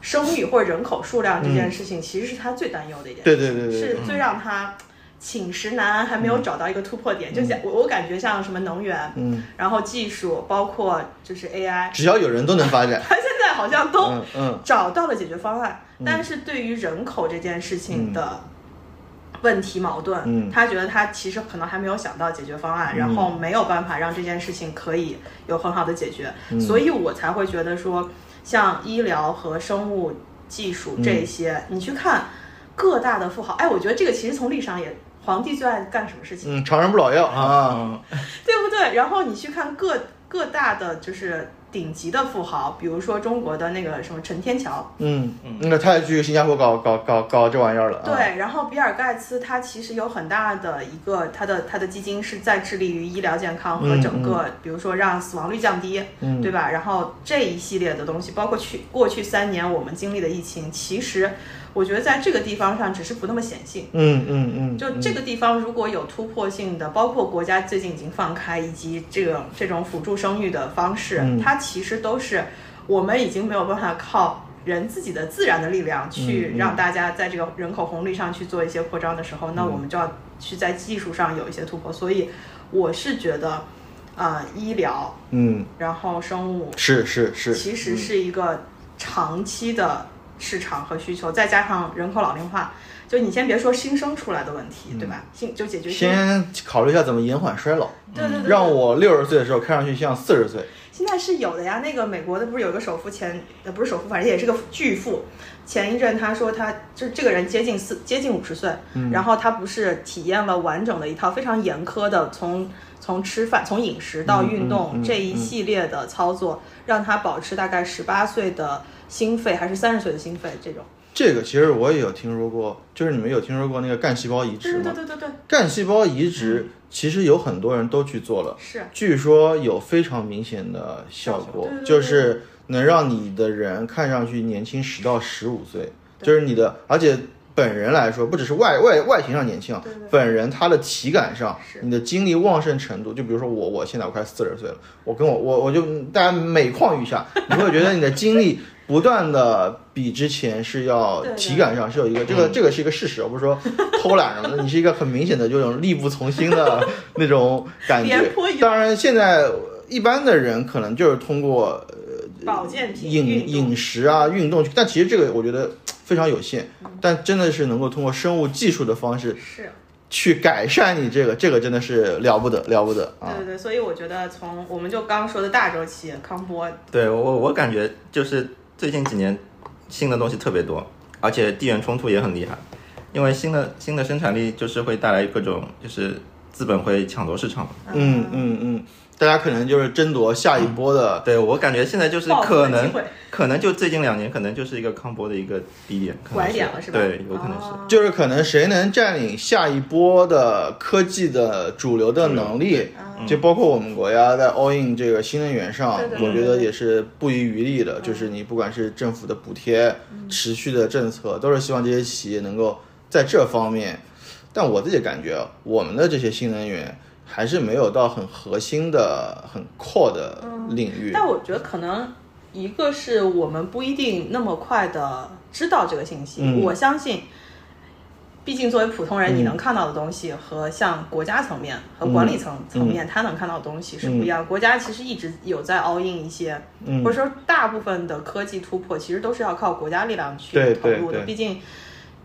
[SPEAKER 2] 生育或者人口数量这件事情，其实是他最担忧的一件事。
[SPEAKER 1] 对对对对对
[SPEAKER 2] 是最让他寝食难安，还没有找到一个突破点。就像我我感觉像什么能源，
[SPEAKER 1] 嗯，
[SPEAKER 2] 然后技术，包括就是 AI，
[SPEAKER 1] 只要有人都能发展。
[SPEAKER 2] 他 现在好像都找到了解决方案，但是对于人口这件事情的问题矛盾，
[SPEAKER 1] 嗯。
[SPEAKER 2] 他觉得他其实可能还没有想到解决方案，然后没有办法让这件事情可以有很好的解决，
[SPEAKER 1] 嗯。
[SPEAKER 2] 所以我才会觉得说，像医疗和生物技术
[SPEAKER 1] 嗯。
[SPEAKER 2] 这些，你去看各大的富豪，哎，我觉得这个其实从历史上也。皇帝最爱干什么事情，
[SPEAKER 1] 嗯，长生不老药啊，
[SPEAKER 3] 嗯，
[SPEAKER 2] 对不对？然后你去看各各大的就是顶级的富豪，比如说中国的那个什么陈天桥，
[SPEAKER 1] 嗯嗯，那他也去新加坡搞搞搞搞这玩意儿了。啊，
[SPEAKER 2] 对，然后比尔盖茨他其实有很大的一个他的他的基金是在致力于医疗健康和整个，比如说让死亡率降低，
[SPEAKER 1] 嗯
[SPEAKER 2] 对吧？然后这一系列的东西，包括去过去三年我们经历的疫情，其实我觉得在这个地方上只是不那么显性。
[SPEAKER 1] 嗯嗯嗯，
[SPEAKER 2] 就这个地方如果有突破性的，包括国家最近已经放开，以及这种这种辅助生育的方式，
[SPEAKER 1] 嗯
[SPEAKER 2] 它其实都是我们已经没有办法靠人自己的自然的力量
[SPEAKER 1] 嗯
[SPEAKER 2] 去让大家在这个人口红利上去做一些扩张的时候，
[SPEAKER 1] 嗯。
[SPEAKER 2] 那我们就要去在技术上有一些突破。所以我是觉得，呃，医疗，
[SPEAKER 1] 嗯，
[SPEAKER 2] 然后生物，
[SPEAKER 1] 是是是，
[SPEAKER 2] 其实是一个长期的市场和需求，再加上人口老龄化，就你先别说新生出来的问题，对吧？新就解决
[SPEAKER 1] 先考虑一下怎么延缓衰老，
[SPEAKER 2] 对对对，
[SPEAKER 1] 让我六十岁的时候看上去像四十岁。
[SPEAKER 2] 现在是有的呀。那个美国的不是有一个首富前呃不是首富，反正也是个巨富。前一阵他说他就是这个人接近四接近五十岁，然后他不是体验了完整的一套非常严苛的从从吃饭从饮食到运动、
[SPEAKER 1] 嗯嗯嗯
[SPEAKER 2] 这一系列的操作，让他保持大概十八岁的心肺还是三十岁的心肺这种。
[SPEAKER 1] 这个其实我也有听说过，就是你们有听说过那个干细胞移植吗？
[SPEAKER 2] 对对对对对，
[SPEAKER 1] 干细胞移植其实有很多人都去做了，
[SPEAKER 2] 是
[SPEAKER 1] 据说有非常明显的效果
[SPEAKER 2] 对对，对
[SPEAKER 1] 就是能让你的人看上去年轻十到十五岁，就是你的，而且本人来说，不只是外外外形上年轻啊
[SPEAKER 2] 对对，
[SPEAKER 1] 本人他的体感上，你的精力旺盛程度，就比如说我，我现在我快四十岁了，我跟我我我就大家每况愈下，你会觉得你的精力不断的比之前是要体感上是有一个这个这个是一个事实，我不是说偷懒什么的，你是一个很明显的这种力不从心的那种感觉。当然，现在一般的人可能就是通过
[SPEAKER 2] 保健品、
[SPEAKER 1] 饮饮食啊、运动，但其实这个我觉得非常有限，
[SPEAKER 2] 嗯
[SPEAKER 1] 但真的是能够通过生物技术的方式
[SPEAKER 2] 是。
[SPEAKER 1] 去改善你这个，这个真的是了不得了不得啊！
[SPEAKER 2] 对对对，所以我觉得从我们就刚说的大周期康波，
[SPEAKER 3] 对我我感觉就是最近几年新的东西特别多，而且地缘冲突也很厉害，因为新的新的生产力就是会带来各种就是资本会抢夺市场嘛。
[SPEAKER 1] 嗯嗯嗯，大家可能就是争夺下一波的。
[SPEAKER 3] 对我感觉现在就是可能可能就最近两年可能就是一个康波的一个低点，可能
[SPEAKER 2] 拐点了是吧
[SPEAKER 3] 对，有可能是。
[SPEAKER 2] 哦
[SPEAKER 1] 就是可能谁能占领下一波的科技的主流的能力，就包括我们国家在 all in 这个新能源上
[SPEAKER 2] 对对，对
[SPEAKER 1] 我觉得也是不遗余力的。就是你不管是政府的补贴、持续的政策，都是希望这些企业能够在这方面。但我自己感觉啊，我们的这些新能源还是没有到很核心的、很 core 的领域。
[SPEAKER 2] 但我觉得可能一个是我们不一定那么快的知道这个信息。
[SPEAKER 1] 嗯
[SPEAKER 2] 我相信，毕竟作为普通人，你能看到的东西和像国家层面和管理层层面他能看到的东西是不一样。国家其实一直有在 all in 一些，或者说大部分的科技突破，其实都是要靠国家力量去投入的。毕竟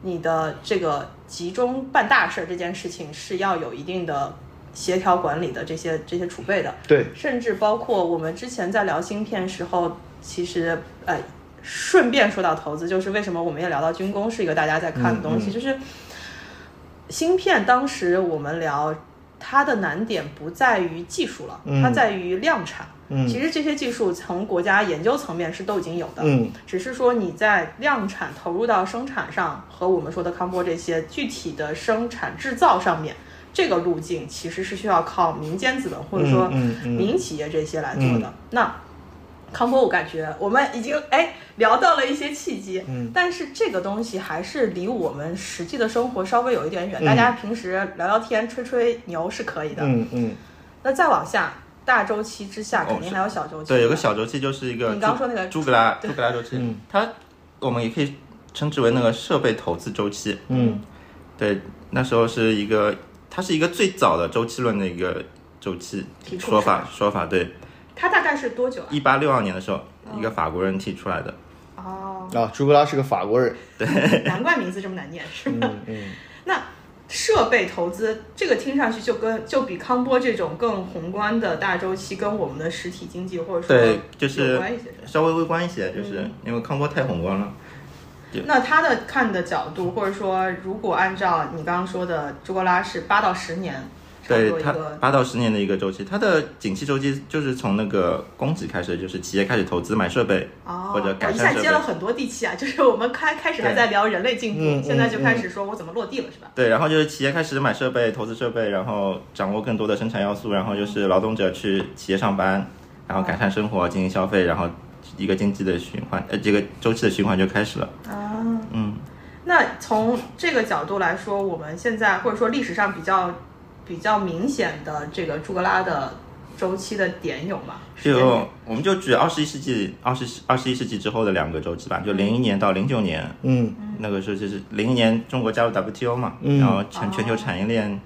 [SPEAKER 2] 你的这个集中办大事儿这件事情是要有一定的协调管理的这些这些储备的。
[SPEAKER 1] 对，
[SPEAKER 2] 甚至包括我们之前在聊芯片时候，其实呃，顺便说到投资，就是为什么我们也聊到军工是一个大家在看的东西，就是芯片当时我们聊它的难点不在于技术了，它在于量产。
[SPEAKER 1] 嗯
[SPEAKER 2] 其实这些技术从国家研究层面是都已经有的，
[SPEAKER 1] 嗯
[SPEAKER 2] 只是说你在量产投入到生产上和我们说的康波这些具体的生产制造上面，这个路径其实是需要靠民间资本或者说民营企业这些来做的。那康波，我感觉我们已经哎聊到了一些契机，
[SPEAKER 1] 嗯。
[SPEAKER 2] 但是这个东西还是离我们实际的生活稍微有一点远。大家平时聊聊天、吹吹牛是可以的，
[SPEAKER 1] 嗯嗯。
[SPEAKER 2] 那再往下，大周期之下肯定还有小周期的、
[SPEAKER 3] 对，有个小周期就是一个
[SPEAKER 2] 你刚刚说那个
[SPEAKER 3] 朱格拉
[SPEAKER 2] 对。
[SPEAKER 3] 朱格拉周期。
[SPEAKER 1] 嗯，
[SPEAKER 3] 它我们也可以称之为那个设备投资周期。
[SPEAKER 1] 嗯。
[SPEAKER 3] 对，那时候是一个，它是一个最早的周期论的一个周期说法说法。对，
[SPEAKER 2] 它大概是多久啊？
[SPEAKER 3] 一八六二年的时候，一个法国人提出来的。
[SPEAKER 2] 哦，
[SPEAKER 1] 啊，朱格拉是个法国人。
[SPEAKER 2] 对 难怪名字这么难念，是吧？
[SPEAKER 1] 嗯嗯
[SPEAKER 2] 那设备投资这个听上去就跟就比康波这种更宏观的大周期跟我们的实体经济或者说
[SPEAKER 3] 对，就是
[SPEAKER 2] 有关一些。
[SPEAKER 3] 稍微微观一些，就是
[SPEAKER 2] 嗯
[SPEAKER 3] 因为康波太宏观了。
[SPEAKER 2] 那他的看的角度，或者说如果按照你刚刚说的朱格拉是八到十年，
[SPEAKER 3] 对它
[SPEAKER 2] 多一个
[SPEAKER 3] 八到十年的一个周期，它的景气周期就是从那个供给开始，就是企业开始投资买设备，
[SPEAKER 2] 哦，
[SPEAKER 3] 或者改善设备。
[SPEAKER 2] 下接了很多地气啊，就是我们开开始还在聊人类进步，现在就开始说我怎么落地了，是吧？
[SPEAKER 3] 对，然后就是企业开始买设备、投资设备，然后掌握更多的生产要素，然后就是劳动者去企业上班，然后改善生活、进行消费，然后一个经济的循环，呃，这个周期的循环就开始了。
[SPEAKER 2] 啊，
[SPEAKER 3] 嗯，
[SPEAKER 2] 那从这个角度来说，我们现在或者说历史上比较比较明显的这个朱格拉的周期的点有吗？
[SPEAKER 3] 就我们就举二十一世纪、二十二十一世纪之后的两个周期吧，就零一年到零九年，
[SPEAKER 1] 嗯。
[SPEAKER 3] 那个时候就是零一年中国加入 WTO 嘛，
[SPEAKER 1] 嗯。
[SPEAKER 3] 然后全全球产业链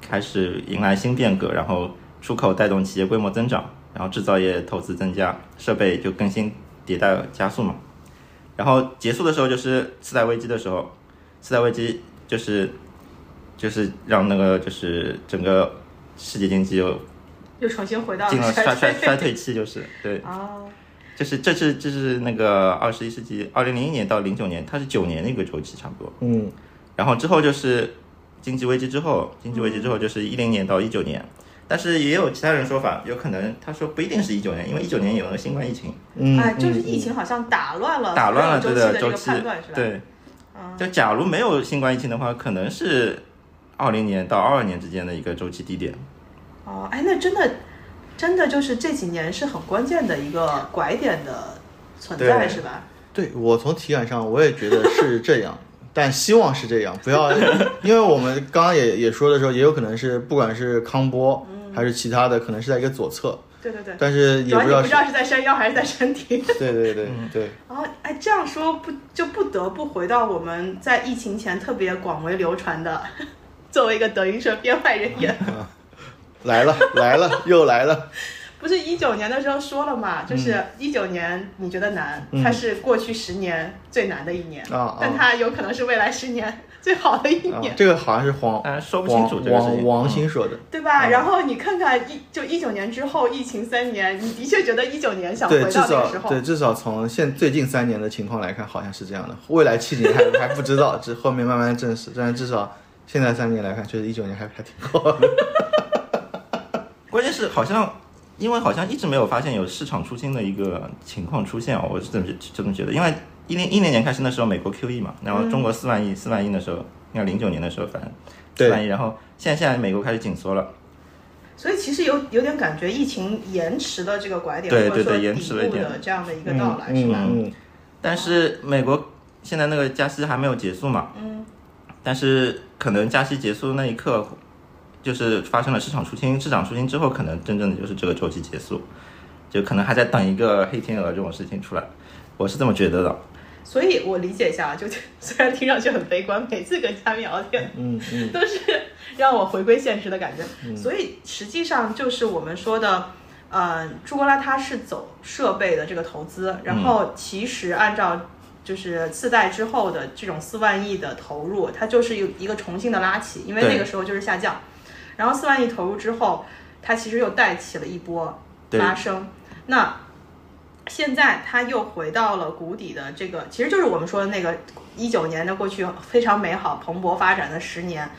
[SPEAKER 3] 开始迎来新变革，然后出口带动企业规模增长，然后制造业投资增加，设备就更新迭代加速嘛。然后结束的时候就是次贷危机的时候，次贷危机就是就是让那个就是整个世界经济又
[SPEAKER 2] 又重新回到
[SPEAKER 3] 进了衰衰
[SPEAKER 2] 衰
[SPEAKER 3] 衰退期，就是对。
[SPEAKER 2] 哦，
[SPEAKER 3] 就是这是这是那个二十一世纪二零零一年到零九年，它是九年的一个周期差不多。
[SPEAKER 1] 嗯
[SPEAKER 3] 然后之后就是经济危机之后，经济危机之后就是一零年到一九年，但是也有其他人说法，有可能他说不一定是一九年，因为一九年有了新冠疫情。
[SPEAKER 1] 嗯，
[SPEAKER 2] 哎，就是
[SPEAKER 1] 嗯。
[SPEAKER 2] 疫情好像打乱了
[SPEAKER 3] 打乱了这
[SPEAKER 2] 有周期的这个
[SPEAKER 3] 个周期
[SPEAKER 2] 判断，
[SPEAKER 3] 对，
[SPEAKER 2] 嗯，
[SPEAKER 3] 就假如没有新冠疫情的话，可能是二零年到二二年之间的一个周期低点。
[SPEAKER 2] 哦，哎，那真的真的就是这几年是很关键的一个拐点的存在，是吧？
[SPEAKER 1] 对我从体感上我也觉得是这样，但希望是这样，不要，因为我们刚刚也也说的时候，也有可能是不管是康波还是其他的，可能是在一个左侧，
[SPEAKER 2] 对对对，
[SPEAKER 1] 但是也不知道
[SPEAKER 2] 不知道是在山腰还是在山顶。
[SPEAKER 1] 对对对对，
[SPEAKER 2] 然后，哎，这样说不就不得不回到我们在疫情前特别广为流传的，作为一个德云社编外人员，
[SPEAKER 1] 来了来了 又来了，
[SPEAKER 2] 不是一九年的时候说了嘛，
[SPEAKER 1] 嗯
[SPEAKER 2] 就是一九年你觉得难，它是过去十年最难的一年，但它有可能是未来十年 最好的一
[SPEAKER 1] 啊
[SPEAKER 2] 年，，
[SPEAKER 1] 这个好像是黄
[SPEAKER 3] 当然说不清楚这个事情
[SPEAKER 1] 王王说的，
[SPEAKER 2] 对吧？
[SPEAKER 1] 嗯
[SPEAKER 2] 然后你看看一就一九年之后疫情三年，你的确觉得一九年想，回到那个时候，
[SPEAKER 1] 对至少从现最近三年的情况来看，好像是这样的。未来七年还还不知道，这后面慢慢证实。但是至少现在三年来看，确实一九年还还挺好的。
[SPEAKER 3] 关键是好像因为好像一直没有发现有市场出清的一个情况出现啊，我是这么这么觉得。因为一零一零年开始那时候美国 QE 嘛，然后中国四万亿四万亿的时候，应该零九年的时候反正四万亿，然后现在现在美国开始紧缩了，
[SPEAKER 2] 所以其实有有点感觉，疫情延迟了这个拐点，
[SPEAKER 3] 对
[SPEAKER 2] 或者说
[SPEAKER 3] 对对延迟了一点。
[SPEAKER 2] 的这样的一个到来，是吧？
[SPEAKER 1] 嗯嗯。
[SPEAKER 3] 但是美国现在那个加息还没有结束嘛，
[SPEAKER 2] 嗯，
[SPEAKER 3] 但是可能加息结束那一刻，就是发生了市场出清，市场出清之后，可能真正的就是这个周期结束，就可能还在等一个黑天鹅这种事情出来，我是这么觉得的。
[SPEAKER 2] 所以我理解一下啊，就 虽然听上去很悲观，每次跟嘉宾聊天
[SPEAKER 1] 嗯嗯。
[SPEAKER 2] 都是让我回归现实的感觉。所以实际上就是我们说的，呃，朱格拉他是走设备的这个投资，然后其实按照就是次贷之后的这种四万亿的投入，它就是一一个重新的拉起，因为那个时候就是下降，然后四万亿投入之后，它其实又带起了一波拉升。那现在它又回到了谷底的这个，其实就是我们说的那个一九年的过去非常美好蓬勃发展的十年，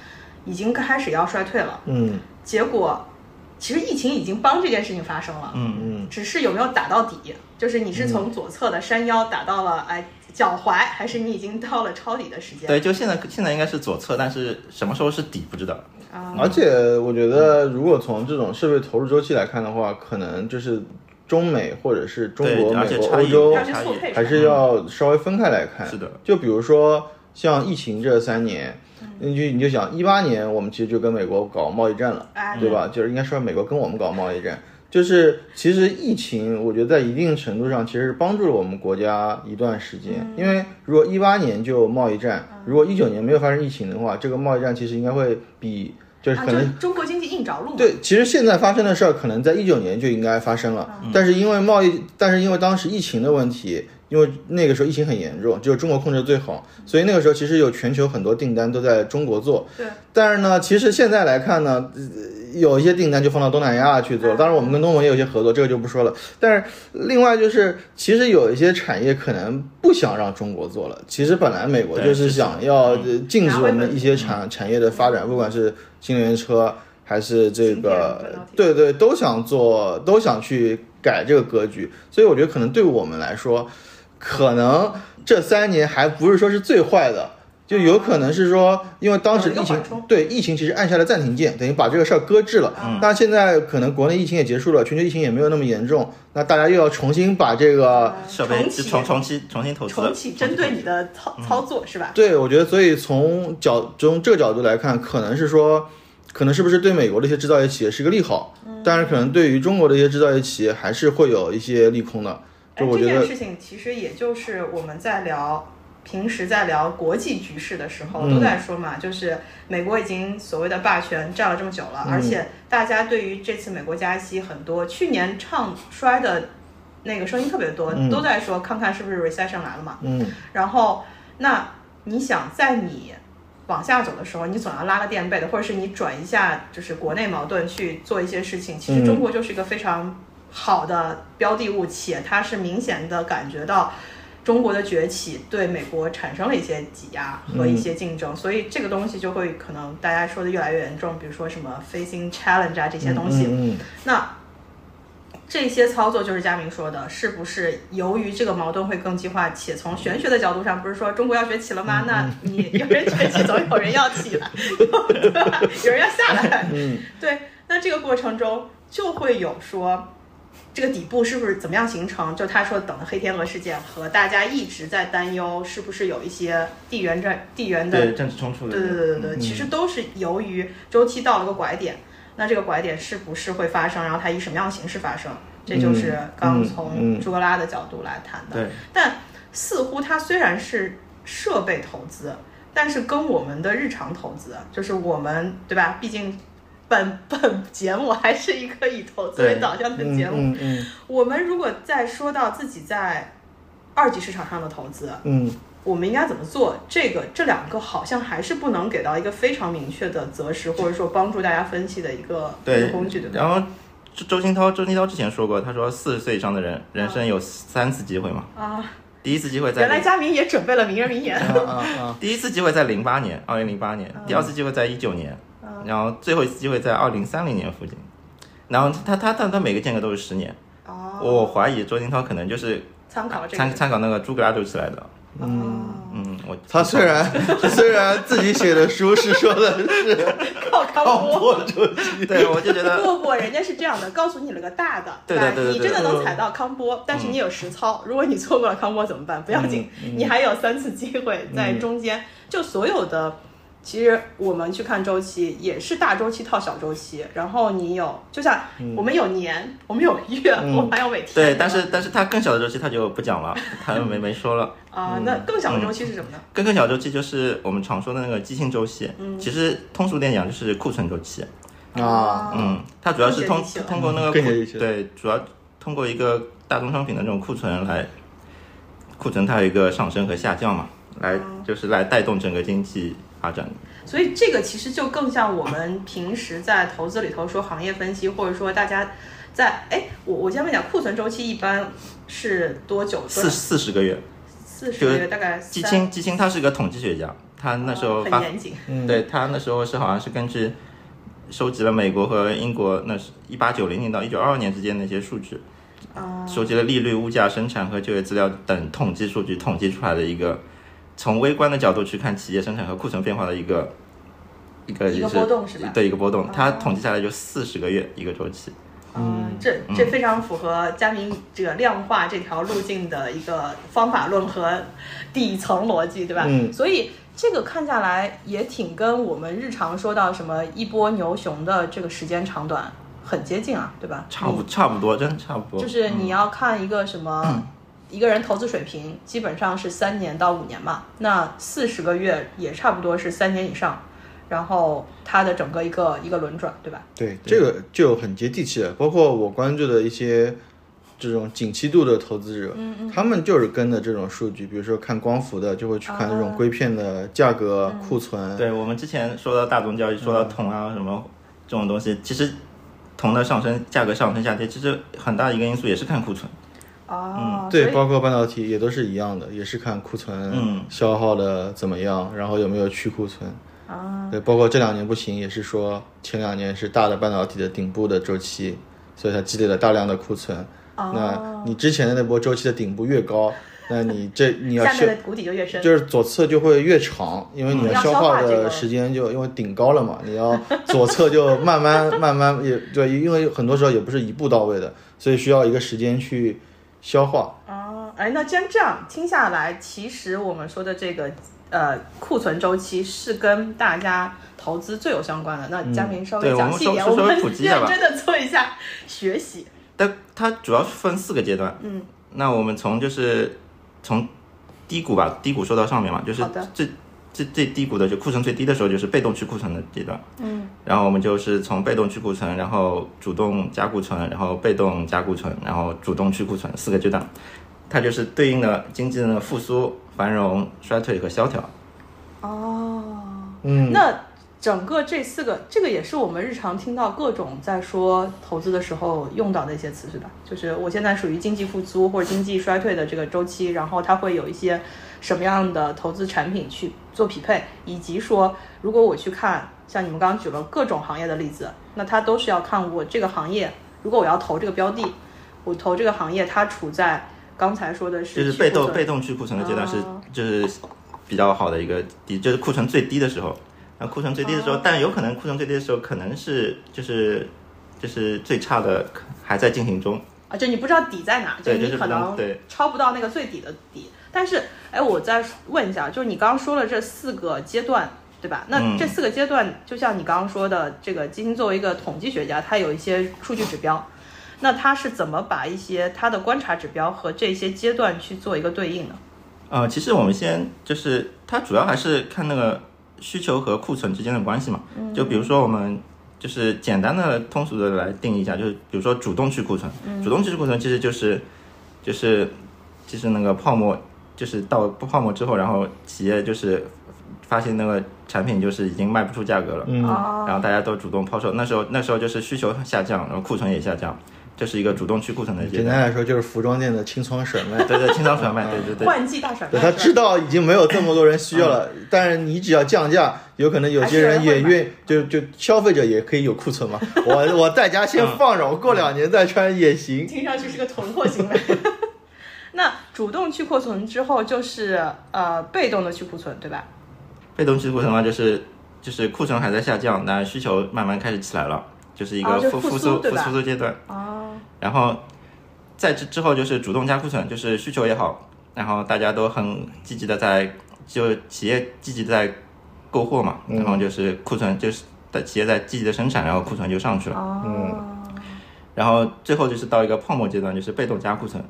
[SPEAKER 2] 已经开始要衰退了。
[SPEAKER 1] 嗯
[SPEAKER 2] 结果，其实疫情已经帮这件事情发生了，
[SPEAKER 3] 嗯，
[SPEAKER 1] 嗯
[SPEAKER 2] 只是有没有打到底，就是你是从左侧的山腰打到了哎脚踝，还是你已经到了抄底的时间？
[SPEAKER 3] 对，就现在现在应该是左侧，但是什么时候是底不知道。
[SPEAKER 2] 啊，
[SPEAKER 1] 而且我觉得，如果从这种设备投入周期来看的话，可能就是中美或者是中国、美国、欧洲还是要稍微分开来看。
[SPEAKER 3] 是的，
[SPEAKER 1] 就比如说像疫情这三年，你就你就想一八年我们其实就跟美国搞贸易战了，
[SPEAKER 2] 哎，
[SPEAKER 1] 对。吧？就是应该说美国跟我们搞贸易战。就是其实疫情，我觉得在一定程度上其实是帮助了我们国家一段时间，因为如果一八年就贸易战，如果一九年没有发生疫情的话，这个贸易战其实应该会比就是
[SPEAKER 2] 啊，
[SPEAKER 1] 可能
[SPEAKER 2] 就是中国经济硬着陆。
[SPEAKER 1] 对，其实现在发生的事儿，可能在一九年就应该发生了，但是因为贸易，但是因为当时疫情的问题，因为那个时候疫情很严重，只有中国控制最好，所以那个时候其实有全球很多订单都在中国做。
[SPEAKER 2] 对，
[SPEAKER 1] 但是呢，其实现在来看呢，呃有一些订单就放到东南亚去做，当然我们跟东盟也有一些合作，这个就不说了。但是另外就是，其实有一些产业可能不想让中国做了。其实本来美国就是
[SPEAKER 3] 是
[SPEAKER 1] 想要呃禁止我们一些产产业的发展，不管是新能源车还是这个，对对，都想做，都想去改这个格局。所以我觉得可能对我们来说，可能这三年还不是说是最坏的。就有可能是说，因为当时疫情对疫情其实按下了暂停键，等于把这个事儿搁置了。那现在可能国内疫情也结束了，全球疫情也没有那么严重，那大家又要重新把这个
[SPEAKER 3] 设备
[SPEAKER 2] 重启
[SPEAKER 3] 重重新重新投资，
[SPEAKER 2] 重启针对你的操操作是吧？
[SPEAKER 1] 对，我觉得，所以从角从这个角度来看，可能是说，可能是不是对美国的一些制造业企业是一个利好，但是可能对于中国的一些制造业企业还是会有一些利空的。就
[SPEAKER 2] 哎，
[SPEAKER 1] 我觉得，
[SPEAKER 2] 这件事情其实也就是我们在聊。平时在聊国际局势的时候，
[SPEAKER 1] 嗯
[SPEAKER 2] 都在说嘛，就是美国已经所谓的霸权占了这么久了，
[SPEAKER 1] 嗯
[SPEAKER 2] 而且大家对于这次美国加息很多，去年唱衰的那个声音特别多，
[SPEAKER 1] 嗯
[SPEAKER 2] 都在说看看是不是 recession 来了嘛。
[SPEAKER 1] 嗯，
[SPEAKER 2] 然后，那你想在你往下走的时候，你总要拉个垫背的，或者是你转一下就是国内矛盾去做一些事情。其实
[SPEAKER 1] 嗯
[SPEAKER 2] 中国就是一个非常好的标的物，且它是明显的感觉到。中国的崛起对美国产生了一些挤压和一些竞争，所以这个东西就会可能大家说的越来越严重，比如说什么 facing challenge 啊这些东西。
[SPEAKER 1] 嗯
[SPEAKER 2] 那这些操作就是佳明说的，是不是由于这个矛盾会更激化，且从玄学的角度上，不是说中国要崛起了吗？那你有人崛起，总有人要起来，对吧？有人要下来，
[SPEAKER 1] 嗯
[SPEAKER 2] 对。那这个过程中就会有说，这个底部是不是怎么样形成？就他说等的黑天鹅事件和大家一直在担忧，是不是有一些地缘战地缘的
[SPEAKER 3] 对政治冲突的，
[SPEAKER 2] 对对对对对，其实都是由于周期到了个拐点，那这个拐点是不是会发生，然后它以什么样的形式发生，这就是刚
[SPEAKER 1] 嗯
[SPEAKER 2] 从
[SPEAKER 1] 嗯
[SPEAKER 2] 朱格拉的角度来谈的。
[SPEAKER 3] 对
[SPEAKER 2] 但似乎它虽然是设备投资，但是跟我们的日常投资，就是我们对吧？毕竟本 本节目还是一个以投资为导向的
[SPEAKER 1] 嗯
[SPEAKER 2] 节目，
[SPEAKER 1] 嗯嗯
[SPEAKER 2] 我们如果再说到自己在二级市场上的投资，
[SPEAKER 1] 嗯
[SPEAKER 2] 我们应该怎么做？这个这两个好像还是不能给到一个非常明确的择时，或者说帮助大家分析的一个一
[SPEAKER 3] 对
[SPEAKER 2] 个工具，对吧？
[SPEAKER 3] 然后周周金涛，周金涛之前说过，他说四十岁以上的人，人生有三次机会嘛。
[SPEAKER 2] 啊，
[SPEAKER 3] 第一次机会在
[SPEAKER 2] 原来
[SPEAKER 3] 在
[SPEAKER 2] 佳明也准备了名人名言。
[SPEAKER 1] 啊啊啊！
[SPEAKER 3] 第一次机会在零八年，二零零八年；第二次机会在一九年，然后最后一次机会在二零三零年附近。然后他他他他每个间隔都是十年，
[SPEAKER 2] 哦，
[SPEAKER 3] 我怀疑周金涛可能就是
[SPEAKER 2] 参考这个
[SPEAKER 3] 参参考那个朱格拉周期来的。
[SPEAKER 2] 嗯，
[SPEAKER 3] 嗯，我
[SPEAKER 1] 他虽然虽然自己写的书是说的是
[SPEAKER 2] 靠康
[SPEAKER 1] 康
[SPEAKER 2] 波。
[SPEAKER 1] 波周期，
[SPEAKER 3] 对我就觉得
[SPEAKER 2] 不不，人家是这样的，告诉你了个大的，吧？
[SPEAKER 3] 对对对对
[SPEAKER 2] 你真的能踩到康波，但是你有实操，如果你错过了康波怎么办？不要紧，
[SPEAKER 3] 嗯
[SPEAKER 2] 你还有三次机会在中间。就所有的，其实我们去看周期，也是大周期套小周期。然后你有，就像我们有年，我们有月，我们还有每天。
[SPEAKER 3] 对，但是但是它更小的周期它就不讲了，它没没说了。
[SPEAKER 2] 啊、那更小的周期是什么呢？
[SPEAKER 3] 更更小周期就是我们常说的那个基性周期，其实通俗点讲就是库存周期。
[SPEAKER 1] 啊，
[SPEAKER 3] 嗯，它主要是通通过那个对，主要通过一个大宗商品的这种库存来，库存它有一个上升和下降嘛，来就是来带动整个经济发展。
[SPEAKER 2] 所以这个其实就更像我们平时在投资里头说行业分析，或者说大家在哎，我我先问一下，库存周期一般是多久？
[SPEAKER 3] 四四十个月，
[SPEAKER 2] 四十个月，大概
[SPEAKER 3] 基
[SPEAKER 2] 三
[SPEAKER 3] 清基清他是个统计学家，他那时候
[SPEAKER 2] 哦很严谨。
[SPEAKER 1] 嗯，
[SPEAKER 3] 对他那时候是好像是根据收集了美国和英国那是一八九零年到一九二二年之间的一些数据，
[SPEAKER 2] 啊
[SPEAKER 3] 收集了利率、物价、生产和就业资料等统计数据，统计出来的一个从微观的角度去看企业生产和库存变化的一个一个
[SPEAKER 2] 一个
[SPEAKER 3] 就是
[SPEAKER 2] 波动是吧
[SPEAKER 3] 对一个波动，它统计下来就四十个月一个周期。
[SPEAKER 2] 嗯，这这非常符合佳明这个量化这条路径的一个方法论和 底层逻辑，对吧？
[SPEAKER 1] 嗯
[SPEAKER 2] 所以这个看下来也挺跟我们日常说到什么一波牛熊的这个时间长短很接近啊，对吧？
[SPEAKER 3] 差不差不多，真的差不多。
[SPEAKER 2] 就是你要看一个什么，一个人投资水平基本上是三年到五年嘛，那四十个月也差不多是三年以上，然后它的整个一个一个轮转，对吧？
[SPEAKER 1] 对，这个就很接地气了。包括我关注的一些这种景气度的投资者，他们就是跟的这种数据，比如说看光伏的，就会去看这种硅片的价格、库存。
[SPEAKER 3] 对我们之前说到大宗交易，说到铜啊什么这种东西，其实铜的上升、价格上升下跌，其实很大一个因素也是看库存。
[SPEAKER 2] 哦，
[SPEAKER 1] 对，包括半导体也都是一样的，也是看库存
[SPEAKER 3] 嗯
[SPEAKER 1] 消耗的怎么样，然后有没有去库存。
[SPEAKER 2] 啊，
[SPEAKER 1] 对，包括这两年不行，也是说前两年是大的半导体的顶部的周期，所以它积累了大量的库存。
[SPEAKER 2] 哦
[SPEAKER 1] 那你之前的那波周期的顶部越高，那你这你要消
[SPEAKER 2] 下面的谷底就越深。
[SPEAKER 1] 就是左侧就会越长，因为你
[SPEAKER 2] 嗯要
[SPEAKER 1] 消化的时间就因为顶高了嘛，你要左侧就慢慢慢慢也对，因为很多时候也不是一步到位的，所以需要一个时间去消化。
[SPEAKER 2] 哦，哎，那既然这样听下来，其实我们说的这个呃库存周期是跟大家投资最有相关的。那佳明稍微
[SPEAKER 3] 对我
[SPEAKER 2] 讲细一点，我们认真的做一下学习。
[SPEAKER 3] 但它主要是分四个阶段。
[SPEAKER 2] 嗯，
[SPEAKER 3] 那我们从就是从低谷吧，低谷说到上面嘛，就是
[SPEAKER 2] 好的
[SPEAKER 3] 最最最低谷的就库存最低的时候，就是被动去库存的阶段。
[SPEAKER 2] 嗯，
[SPEAKER 3] 然后我们就是从被动去库存，然后主动加库存，然后被动加库存，然后主动去库存四个阶段，它就是对应的经济的复苏、繁荣、衰退和萧条。
[SPEAKER 2] 哦，
[SPEAKER 1] 嗯，
[SPEAKER 2] 那整个这四个，这个也是我们日常听到各种在说投资的时候用到的一些词，是吧？就是我现在属于经济复苏或者经济衰退的这个周期，然后它会有一些什么样的投资产品去做匹配，以及说，如果我去看像你们刚刚举了各种行业的例子，那它都是要看我这个行业，如果我要投这个标的，我投这个行业，它处在刚才说的是
[SPEAKER 3] 就是被动被动去库存的阶段是、
[SPEAKER 2] 哦
[SPEAKER 3] 就是比较好的一个低，就是库存最低的时候。那库存最低的时候，
[SPEAKER 2] 哦
[SPEAKER 3] 但有可能库存最低的时候可能是就是就是最差的还在进行中。
[SPEAKER 2] 啊，就你不知道底在哪，就
[SPEAKER 3] 是
[SPEAKER 2] 你可能
[SPEAKER 3] 对
[SPEAKER 2] 超不到那个最底的底。但是，哎，我再问一下，就是你刚刚说了这四个阶段，对吧？那
[SPEAKER 3] 嗯
[SPEAKER 2] 这四个阶段，就像你刚刚说的，这个基金作为一个统计学家，他有一些数据指标，那他是怎么把一些他的观察指标和这些阶段去做一个对应呢？
[SPEAKER 3] 呃，其实我们先就是它主要还是看那个需求和库存之间的关系嘛。就比如说我们就是简单的通俗的来定义一下，就是比如说主动去库存，主动去库存其实就是就是就是那个泡沫，就是到泡沫之后，然后企业就是发现那个产品就是已经卖不出价格了，
[SPEAKER 1] 嗯
[SPEAKER 2] 哦
[SPEAKER 3] 然后大家都主动抛售，那时候那时候就是需求下降，然后库存也下降，这是一个主动去库存的阶
[SPEAKER 1] 简单。来说就是服装店的清仓甩卖。
[SPEAKER 3] 对对，清仓甩卖，对对对。
[SPEAKER 2] 换季大甩卖
[SPEAKER 1] 对，他知道已经没有这么多人需要了，但是你只要降价，有可能有些人也愿，就就消费者也可以有库存嘛。我我在家先放着，我过两年再穿也行。
[SPEAKER 2] 听上去是个囤货行为。那主动去库存之后，就是呃被动的去库存，对吧？
[SPEAKER 3] 被动去库存的话，就是就是库存还在下降，但需求慢慢开始起来了，就是一个复
[SPEAKER 2] 哦复苏
[SPEAKER 3] 苏复苏阶段。
[SPEAKER 2] 哦，
[SPEAKER 3] 然后在之之后就是主动加库存，就是需求也好，然后大家都很积极的在，就企业积极地在购货嘛，然后就是库存就是的企业在积极的生产，然后库存就上去了。
[SPEAKER 2] 哦，
[SPEAKER 3] 然后最后就是到一个泡沫阶段，就是被动加库存，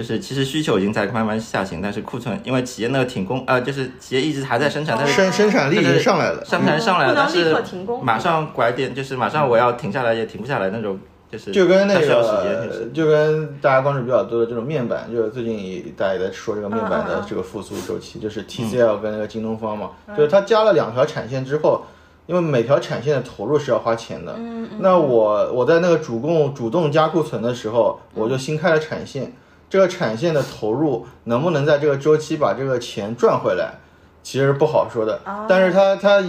[SPEAKER 3] 就是其实需求已经在慢慢下行，但是库存因为企业那个停工，呃，就是企业一直还在生产，但是
[SPEAKER 1] 生生产力已经上来了，
[SPEAKER 3] 生产上来了，
[SPEAKER 2] 不能
[SPEAKER 3] 但是
[SPEAKER 2] 立刻停工
[SPEAKER 3] 马上拐点，就是马上我要停下来也停不下来那种，就是
[SPEAKER 1] 就跟那个，就跟大家关注比较多的这种面板，就是最近也大家也在说这个面板的这个复苏周期，就是 TCL 跟那个京东方嘛，就是它加了两条产线之后，因为每条产线的投入是要花钱的，那我我在那个主供主动加库存的时候，我就新开了产线，这个产线的投入能不能在这个周期把这个钱赚回来？其实不好说的，但是它它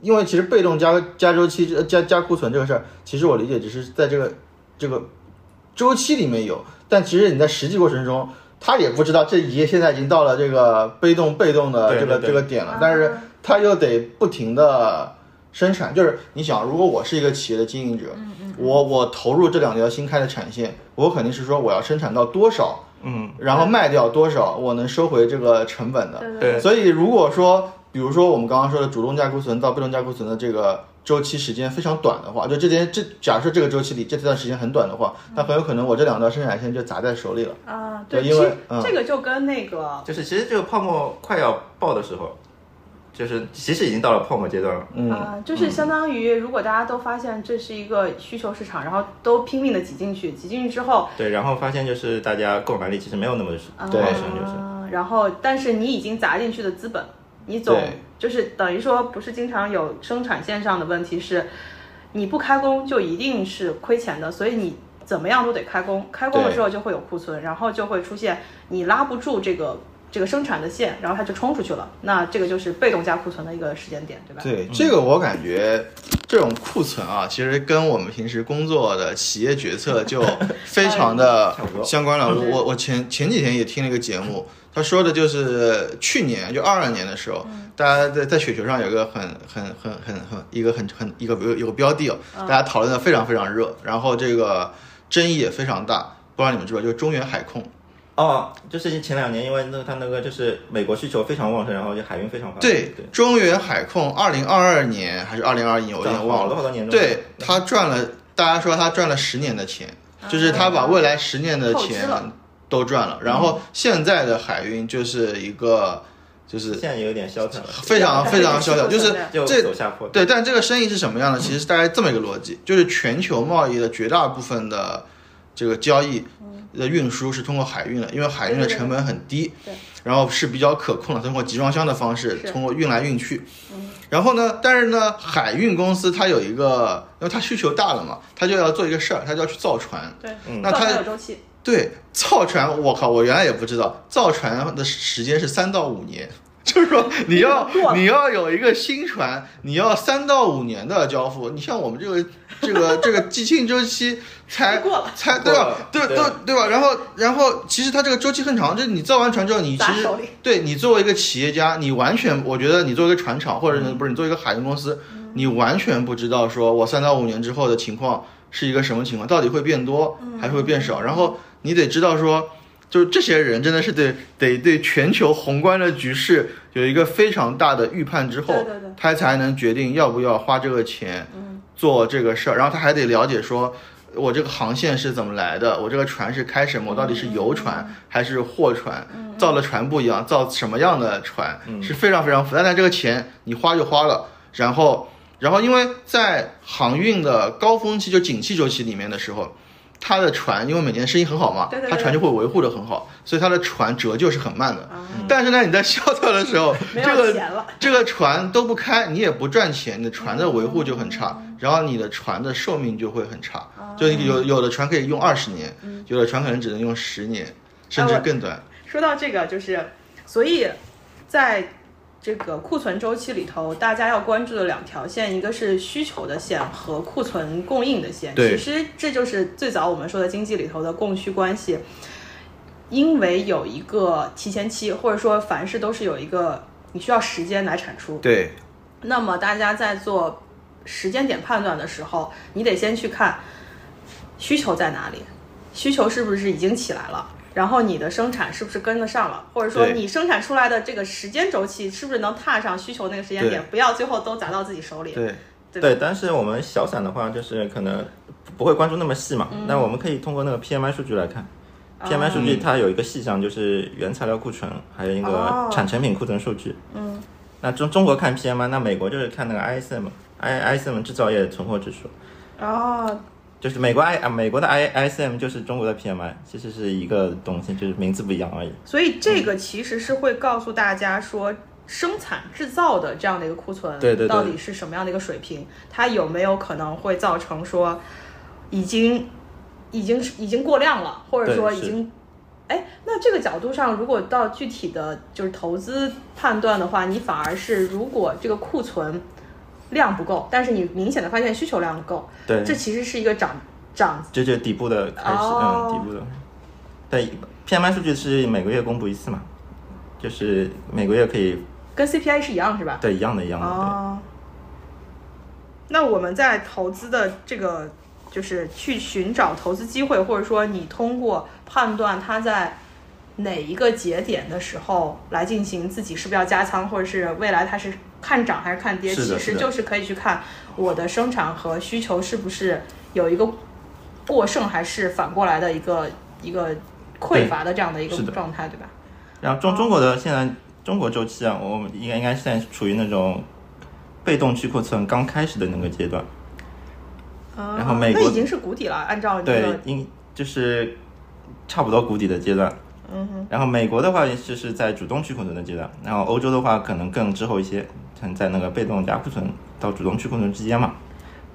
[SPEAKER 1] 因为其实被动加加周期呃加加库存这个事儿，其实我理解只是在这个这个周期里面有，但其实你在实际过程中，他也不知道这已经现在已经到了这个被动被动的这个
[SPEAKER 3] 对对对
[SPEAKER 1] 这个点了，但是他又得不停的生产。就是你想，如果我是一个企业的经营者，我我投入这两条新开的产线，我肯定是说我要生产到多少，
[SPEAKER 3] 嗯，
[SPEAKER 1] 然后卖掉多少，我能收回这个成本的。
[SPEAKER 2] 对
[SPEAKER 3] 对
[SPEAKER 1] 所以如果说，比如说我们刚刚说的主动加库存到被动加库存的这个周期时间非常短的话，就这间这假设这个周期里这段时间很短的话，那很有可能我这两条生产线就砸在手里了。
[SPEAKER 2] 啊，
[SPEAKER 1] 对
[SPEAKER 2] 对，
[SPEAKER 1] 因为嗯
[SPEAKER 2] 这个就跟那个
[SPEAKER 3] 就是其实这个泡沫快要爆的时候，就是其实已经到了泡沫阶段了。
[SPEAKER 1] 嗯，
[SPEAKER 2] 啊，就是相当于如果大家都发现这是一个需求市场，然后都拼命的挤进去，挤进去之后，
[SPEAKER 3] 对，然后发现就是大家购买力其实没有那么
[SPEAKER 1] 对
[SPEAKER 3] 旺盛，就是
[SPEAKER 2] 啊，然后但是你已经砸进去的资本，你总就是等于说不是经常有生产线上的问题是，你不开工就一定是亏钱的，所以你怎么样都得开工，开工的
[SPEAKER 1] 对
[SPEAKER 2] 时候就会有库存，然后就会出现你拉不住这个这个生产的线，然后它就冲出去了，那这个就是被动加库存的一个时间点，对吧？
[SPEAKER 1] 对，这个我感觉这种库存啊，其实跟我们平时工作的企业决策就非常的相关了。我我我前前几天也听了一个节目，他说的就是去年就二二年的时候，大家在在雪球上有一个很很很很很一个很很一个有有个标的哦，大家讨论的非常非常热，然后这个争议也非常大。不知道你们知不知道，就是中原海控。
[SPEAKER 3] 哦，就是前两年因为那它那个就是美国需求非常旺盛，然后就海运非常发达
[SPEAKER 1] 对
[SPEAKER 3] 对，，
[SPEAKER 1] 中原海控二零二二年还是二零二一年，我有点忘了
[SPEAKER 3] 好多。好多年
[SPEAKER 1] 对他赚了，大家说他赚了十年的钱，就是他把未来十年的钱
[SPEAKER 2] 了
[SPEAKER 1] 都赚了。然后现在的海运就是一个，就是
[SPEAKER 3] 现在也有点萧条了，
[SPEAKER 1] 非常非常萧条，就是
[SPEAKER 3] 就
[SPEAKER 1] 这
[SPEAKER 3] 走下坡。
[SPEAKER 1] 对，但这个生意是什么样的？其实大概这么一个逻辑，就是全球贸易的绝大部分的这个交易的运输是通过海运的，因为海运的成本很低，
[SPEAKER 2] 对
[SPEAKER 1] 然后是比较可控的，通过集装箱的方式，通过运来运去。嗯然后呢，但是呢，海运公司它有一个，因为它需求大了嘛，它就要做一个事儿，它就要去造船。
[SPEAKER 2] 对，
[SPEAKER 1] 那它
[SPEAKER 2] 有周期，
[SPEAKER 1] 对，造船，我靠，我原来也不知道，造船的时间是三到五年，就是说你要你要有一个新船，你要三到五年的交付。你像我们这个这个这个季庆周期才
[SPEAKER 2] 过了
[SPEAKER 1] 才对吧
[SPEAKER 3] 过了？
[SPEAKER 1] 对
[SPEAKER 3] 对
[SPEAKER 1] 对对吧？然后然后其实它这个周期很长，就是你造完船之后，你其实对你作为一个企业家，你完全我觉得你作为一个船厂或者
[SPEAKER 2] 嗯
[SPEAKER 1] 不是你作为一个海运公司，你完全不知道说我三到五年之后的情况是一个什么情况，到底会变多
[SPEAKER 2] 嗯
[SPEAKER 1] 还是会变少？然后你得知道说，就是这些人真的是得得对全球宏观的局势有一个非常大的预判之后，
[SPEAKER 2] 对对对
[SPEAKER 1] 他才能决定要不要花这个钱做这个事儿。然后他还得了解说。我这个航线是怎么来的？我这个船是开什么？我到底是游船还是货船？造的船不一样，造什么样的船是非常非常复杂。但这个钱你花就花了，然后，然后因为在航运的高峰期就景气周期里面的时候，它的船因为每年生意很好嘛，
[SPEAKER 2] 对对对
[SPEAKER 1] 它船就会维护的很好，所以它的船折旧是很慢的。但是呢，你在萧条的时候，这个
[SPEAKER 2] 有钱了。
[SPEAKER 1] 这个船都不开，你也不赚钱，你的船的维护就很差，然后你的船的寿命就会很差，就有有的船可以用二十年，有的船可能只能用十年，甚至更短。
[SPEAKER 2] 说到这个，就是所以在这个库存周期里头，大家要关注的两条线，一个是需求的线和库存供应的线。
[SPEAKER 1] 对
[SPEAKER 2] 其实这就是最早我们说的经济里头的供需关系。因为有一个提前期，或者说凡事都是有一个你需要时间来产出。
[SPEAKER 1] 对，
[SPEAKER 2] 那么大家在做时间点判断的时候，你得先去看需求在哪里，需求是不是已经起来了，然后你的生产是不是跟得上了，或者说你生产出来的这个时间周期是不是能踏上需求那个时间点，不要最后都砸到自己手里。
[SPEAKER 1] 对，
[SPEAKER 2] 对
[SPEAKER 3] 对，但是我们小散的话，就是可能不会关注那么细嘛。那我们可以通过那个 PMI 数据来看。PMI 数据它有一个细项，就是原材料库存，还有一
[SPEAKER 2] 哦。
[SPEAKER 3] 个产成品库存数据。嗯，那中中国看 PMI，那美国就是看那个 ISM，I ISM 制造业存货指数。
[SPEAKER 2] 哦，
[SPEAKER 3] 就是美国 I 啊，美国的 I ISM 就是中国的 PMI，其实是一个东西，就是名字不一样而已。
[SPEAKER 2] 所以这个其实是会告诉大家说。生产制造的这样的一个库存，
[SPEAKER 3] 对对对
[SPEAKER 2] 到底是什么样的一个水平？它有没有可能会造成说，已经已经已经过量了，或者说已经，哎，那这个角度上，如果到具体的就是投资判断的话，你反而是如果这个库存量不够，但是你明显的发现需求量够，
[SPEAKER 3] 对，
[SPEAKER 2] 这其实是一个涨涨
[SPEAKER 3] 这就是底部的开始，
[SPEAKER 2] 哦
[SPEAKER 3] 嗯，底部的。对，PMI 数据是每个月公布一次嘛，就是每个月可以
[SPEAKER 2] 跟 CPI 是一样是吧？
[SPEAKER 3] 对一样的一样的。
[SPEAKER 2] 哦，那我们在投资的这个，就是去寻找投资机会，或者说你通过判断它在哪一个节点的时候来进行自己是不是要加仓，或者是未来它是看涨还是看跌，其实就是可以去看我的生产和需求是不是有一个过剩，还是反过来的一个一个匮乏的这样的一个状态，对吧？
[SPEAKER 3] 然后中中国的现在中国周期啊，我们应该应该现在处于那种被动去库存刚开始的那个阶段。然后美
[SPEAKER 2] 那已经是谷底了，按照
[SPEAKER 3] 对
[SPEAKER 2] 个，
[SPEAKER 3] 应就是差不多谷底的阶段。
[SPEAKER 2] 嗯哼。
[SPEAKER 3] 然后美国的话就是在主动去库存的阶段，然后欧洲的话可能更滞后一些，可能在那个被动加库存到主动去库存之间嘛。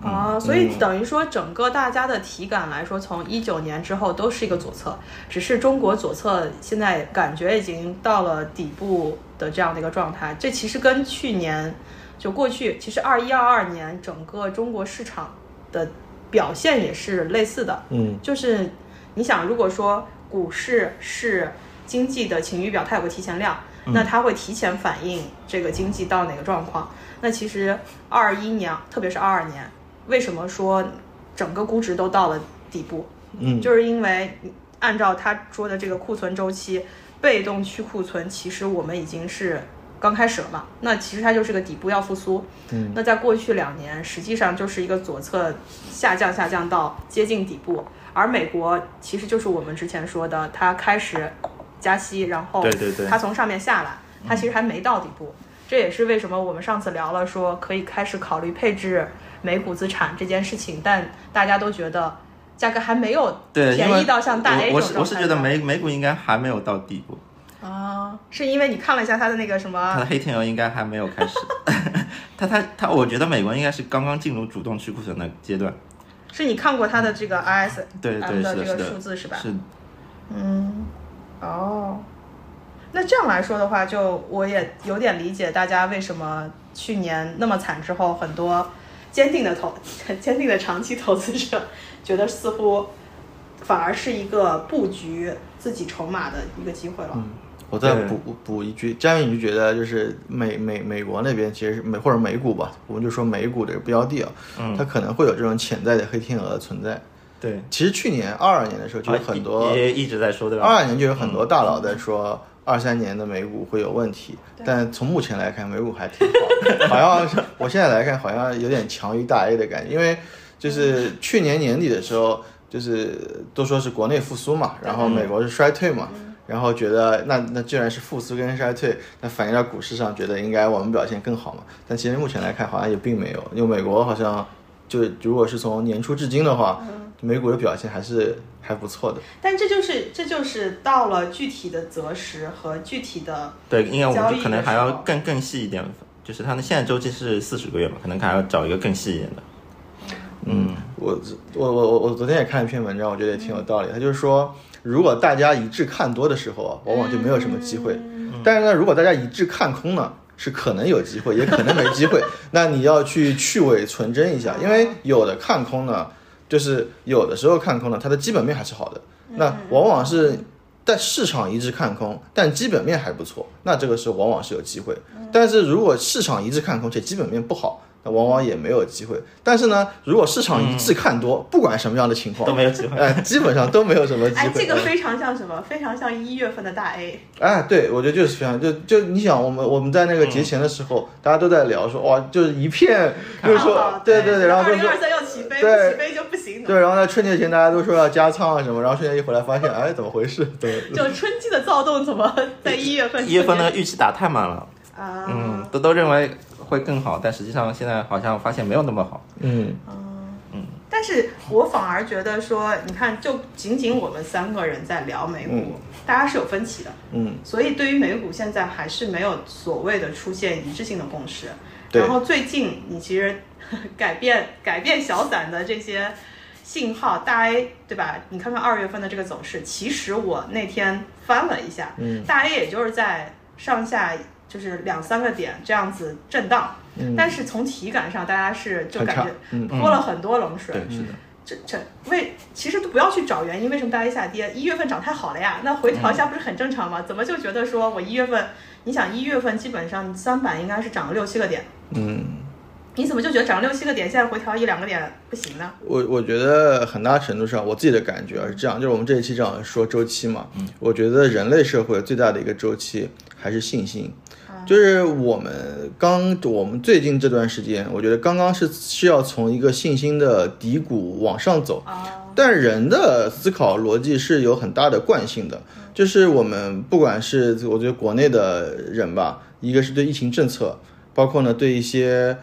[SPEAKER 2] 啊，所以等于说，整个大家的体感来说，从一九年之后都是一个左侧，只是中国左侧现在感觉已经到了底部的这样的一个状态。这其实跟去年就过去，其实二一二二年整个中国市场的表现也是类似的。
[SPEAKER 1] 嗯，
[SPEAKER 2] 就是你想，如果说股市是经济的晴雨表，它有个提前量，那它会提前反映这个经济到哪个状况。那其实二一年，特别是二二年，为什么说整个估值都到了底部？
[SPEAKER 1] 嗯
[SPEAKER 2] 就是因为按照他说的这个库存周期，被动去库存，其实我们已经是刚开始了嘛。那其实它就是个底部要复苏。
[SPEAKER 1] 嗯，
[SPEAKER 2] 那在过去两年，实际上就是一个左侧下降下降到接近底部，而美国其实就是我们之前说的，它开始加息，然后
[SPEAKER 3] 对对对
[SPEAKER 2] 它从上面下来，它其实还没到底部。这也是为什么我们上次聊了说可以开始考虑配置美股资产这件事情，但大家都觉得价格还没有便宜到像大 A
[SPEAKER 3] 我我是我是觉得美美股应该还没有到底部，
[SPEAKER 2] 啊，是因为你看了一下它的那个什么
[SPEAKER 3] 它
[SPEAKER 2] 么
[SPEAKER 3] 的黑天鹅应该还没有开始。它它它，我觉得美国应该是刚刚进入主动去库存的阶段。
[SPEAKER 2] 是你看过他的这个 RS
[SPEAKER 3] 对对
[SPEAKER 2] 的这个数字是吧？
[SPEAKER 3] 是
[SPEAKER 2] 嗯，哦，那这样来说的话，就我也有点理解大家为什么去年那么惨之后，很多坚定的投、坚定的长期投资者觉得似乎反而是一个布局自己筹码的一个机会了。
[SPEAKER 1] 我再补补一句，佳明，你就觉得就是美美美国那边其实美或者美股吧，我们就说美股这个标的啊，它可能会有这种潜在的黑天鹅存在。
[SPEAKER 3] 对，
[SPEAKER 1] 其实去年二二年的时候就有很多，
[SPEAKER 3] 啊也也一直在说对吧？
[SPEAKER 1] 二二年就有很多大佬在说二三年的美股会有问题，但从目前来看，美股还挺好，好像我现在来看好像有点强于大 A 的感觉，因为就是去年年底的时候，就是都说是国内复苏嘛，然后美国是衰退嘛。然后觉得那那既然是复苏跟衰退，那反映到股市上，觉得应该我们表现更好嘛。但其实目前来看，好像也并没有，因为美国好像就如果是从年初至今的话，美股的表现还是还不错的。
[SPEAKER 2] 但这就是这就是到了具体的择时和具体的
[SPEAKER 3] 对，因为我们就可能还要更更细一点，就是它的现在周期是四十个月嘛，可能还要找一个更细一点的。嗯，
[SPEAKER 1] 我我我我我昨天也看了一篇文章，我觉得也挺有道理。他就是说，如果大家一致看多的时候啊，往往就没有什么机会。但是呢，如果大家一致看空呢，是可能有机会，也可能没机会。那你要去去伪存真一下，因为有的看空呢，就是有的时候看空呢，它的基本面还是好的。那往往是在市场一致看空，但基本面还不错，那这个时候往往是有机会。但是如果市场一致看空且基本面不好，那往往也没有机会。但是呢，如果市场一致看多，不管什么样的情况
[SPEAKER 3] 都没有机会。
[SPEAKER 1] 哎，基本上都没有什么机会。
[SPEAKER 2] 哎，这个
[SPEAKER 1] 嗯
[SPEAKER 2] 非常像什么？非常像一月份的大 A。
[SPEAKER 1] 哎，对，我觉得就是非常就就你想，我们我们在那个节前的时候，大家都在聊说，哇，就是一片，就是说
[SPEAKER 2] 哦，
[SPEAKER 1] 对对对，然后
[SPEAKER 2] 二
[SPEAKER 1] 都说
[SPEAKER 2] 零二三要起飞，不起飞就不行。
[SPEAKER 1] 对，然后在春节前大家都说要加仓啊什么，然后春节一回来发现，哎，怎么回事？怎么？
[SPEAKER 2] 就春季的躁动怎么 在一月份？
[SPEAKER 3] 一月份那个预期打太满了，
[SPEAKER 2] 啊，
[SPEAKER 3] 嗯，都都认为会更好，但实际上现在好像发现没有那么好。
[SPEAKER 1] 嗯。嗯。
[SPEAKER 2] 但是我反而觉得说，你看，就仅仅我们三个人在聊美股，
[SPEAKER 1] 嗯。
[SPEAKER 2] 大家是有分歧的，
[SPEAKER 1] 嗯，
[SPEAKER 2] 所以对于美股现在还是没有所谓的出现一致性的共识。
[SPEAKER 1] 对。
[SPEAKER 2] 然后最近你其实改变 改变小散的这些信号，大 A 对吧？你看看二月份的这个走势，其实我那天翻了一下，
[SPEAKER 1] 嗯。
[SPEAKER 2] 大 A 也就是在上下就是两三个点这样子震荡，
[SPEAKER 1] 嗯
[SPEAKER 2] 但是从体感上大家是就感觉
[SPEAKER 1] 嗯
[SPEAKER 2] 泼了很多冷水。
[SPEAKER 3] 对，是的。
[SPEAKER 2] 这这为其实都不要去找原因，为什么大 A 下跌？一月份涨太好了呀，那回调一下不是很正常吗？怎么就觉得说我一月份，你想一月份基本上三板应该是涨了六七个点，
[SPEAKER 1] 嗯，
[SPEAKER 2] 你怎么就觉得涨六七个点，现在回调一两个点不行呢？
[SPEAKER 1] 我我觉得很大程度上，我自己的感觉啊是这样，就是我们这一期正好说周期嘛，我觉得人类社会最大的一个周期还是信心。就是我们刚，我们最近这段时间，我觉得刚刚是是要从一个信心的低谷往上走，
[SPEAKER 2] 啊，
[SPEAKER 1] 但人的思考逻辑是有很大的惯性的，就是我们不管是我觉得国内的人吧，一个是对疫情政策，包括呢对一些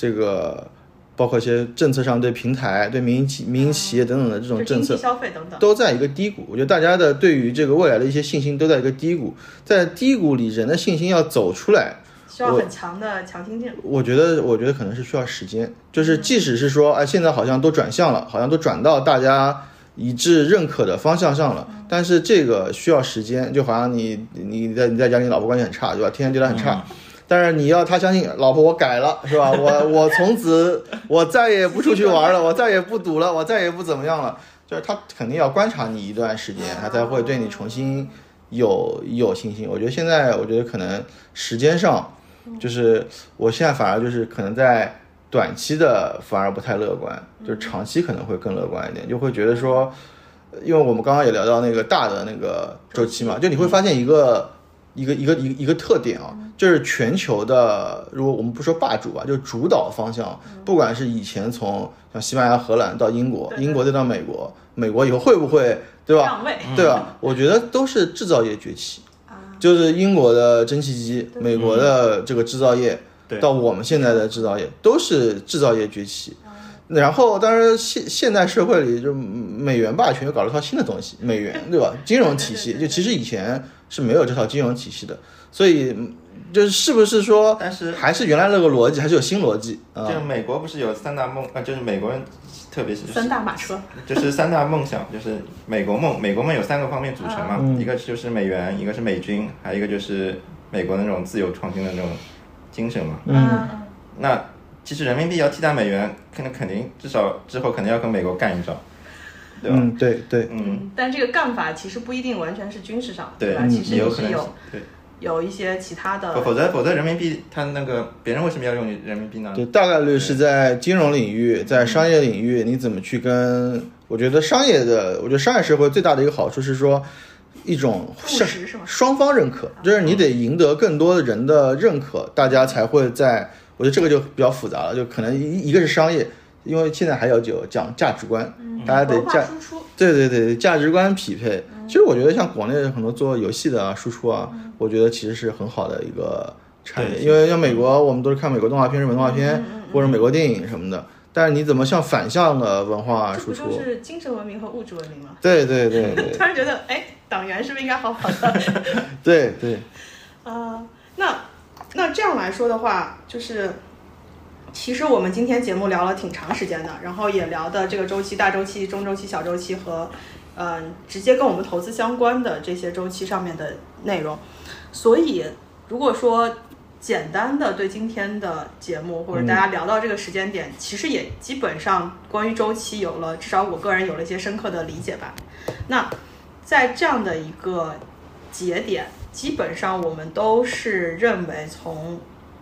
[SPEAKER 1] 这个，包括一些政策上对平台、对民营企民营企业等等的这种政策
[SPEAKER 2] 消费等等。
[SPEAKER 1] 都在一个低谷。我觉得大家的对于这个未来的一些信心都在一个低谷，在低谷里，人的信心要走出来，
[SPEAKER 2] 需要很强的强心剂。
[SPEAKER 1] 我觉得，我觉得可能是需要时间。就是即使是说，哎，现在好像都转向了，好像都转到大家一致认可的方向上了，但是这个需要时间。就好像你你在你在家里，老婆关系很差，对吧？天天对她很差。但是你要他相信，老婆我改了，是吧？我我从此我再也不出去玩了，我再也不赌了，我再也不怎么样了。就是他肯定要观察你一段时间，他才会对你重新有有信心。我觉得现在，我觉得可能时间上。就是我现在反而就是可能在短期的反而不太乐观，就是长期可能会更乐观一点，就会觉得说，呃因为我们刚刚也聊到那个大的那个周期嘛，就你会发现一个一个一个一个一个特点啊，就是全球的，如果我们不说霸主吧，就主导方向，不管是以前从像西班牙、荷兰到英国，英国再到美国，美国以后会不会对吧？
[SPEAKER 2] 让位，
[SPEAKER 1] 对吧？我觉得都是制造业崛起。
[SPEAKER 2] 啊
[SPEAKER 1] 就是英国的蒸汽机，美国的这个制造业，到我们现在的制造业，都是制造业崛起。然后，当然现现代社会里，就美元霸权又搞了套新的东西，美元对吧？金融体系，就其实以前是没有这套金融体系的，所以嗯就是是不是说，
[SPEAKER 3] 但是
[SPEAKER 1] 还是原来那个逻辑，还是有新逻辑啊？
[SPEAKER 3] 就美国不是有三大梦啊，就是美国人，特别是就是
[SPEAKER 2] 三大马车，
[SPEAKER 3] 就是三大梦想，就是美国梦。美国梦有三个方面组成嘛，
[SPEAKER 1] 嗯
[SPEAKER 3] 一个就是美元，一个是美军，还有一个就是美国的那种自由创新的那种精神嘛。
[SPEAKER 1] 嗯，
[SPEAKER 3] 那其实人民币要替代美元，可能肯定至少之后肯定要跟美国干一仗，对吧？
[SPEAKER 1] 嗯，对对，
[SPEAKER 3] 嗯，
[SPEAKER 2] 嗯，但这个干法其实不一定完全是军事上的，
[SPEAKER 3] 对，
[SPEAKER 2] 吧？
[SPEAKER 1] 嗯
[SPEAKER 2] 其实
[SPEAKER 3] 也有可能是
[SPEAKER 2] 有
[SPEAKER 3] 对。
[SPEAKER 2] 有一些其他的
[SPEAKER 3] 否否则否则人民币它那个别人为什么要用人民币呢？
[SPEAKER 1] 对，大概率是在金融领域，在商业领域，你怎么去跟？我觉得商业的，我觉得商业社会最大的一个好处是说，一种
[SPEAKER 2] 是？
[SPEAKER 1] 双方认可，就是你得赢得更多的人的认可，大家才会在。我觉得这个就比较复杂了，就可能一一个是商业，因为现在还有就讲价值观，大家得价对对对，价值观匹配。其实我觉得像国内很多做游戏的啊、输出啊，我觉得其实是很好的一个产业。因为像美国，我们都是看美国动画片、日本动画片或者美国电影什么的，但是你怎么像反向的文化输出？
[SPEAKER 2] 就是精神文明和物质文明吗？
[SPEAKER 1] 对对对对
[SPEAKER 2] 突然觉得，哎，党员是不是应该好好的？
[SPEAKER 1] 对 对，
[SPEAKER 2] 啊，那那这样来说的话，就是其实我们今天节目聊了挺长时间的，然后也聊的这个周期、大周期、中周期、小周期和嗯、呃直接跟我们投资相关的这些周期上面的内容。所以如果说简单的对今天的节目或者大家聊到这个时间点，其实也基本上关于周期有了，至少我个人有了一些深刻的理解吧。那在这样的一个节点，基本上我们都是认为从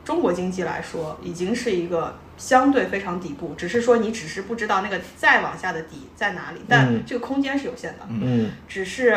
[SPEAKER 2] 中国经济来说，已经是一个相对非常底部，只是说你只是不知道那个再往下的底在哪里，但这个空间是有限的。
[SPEAKER 1] 嗯
[SPEAKER 2] 只是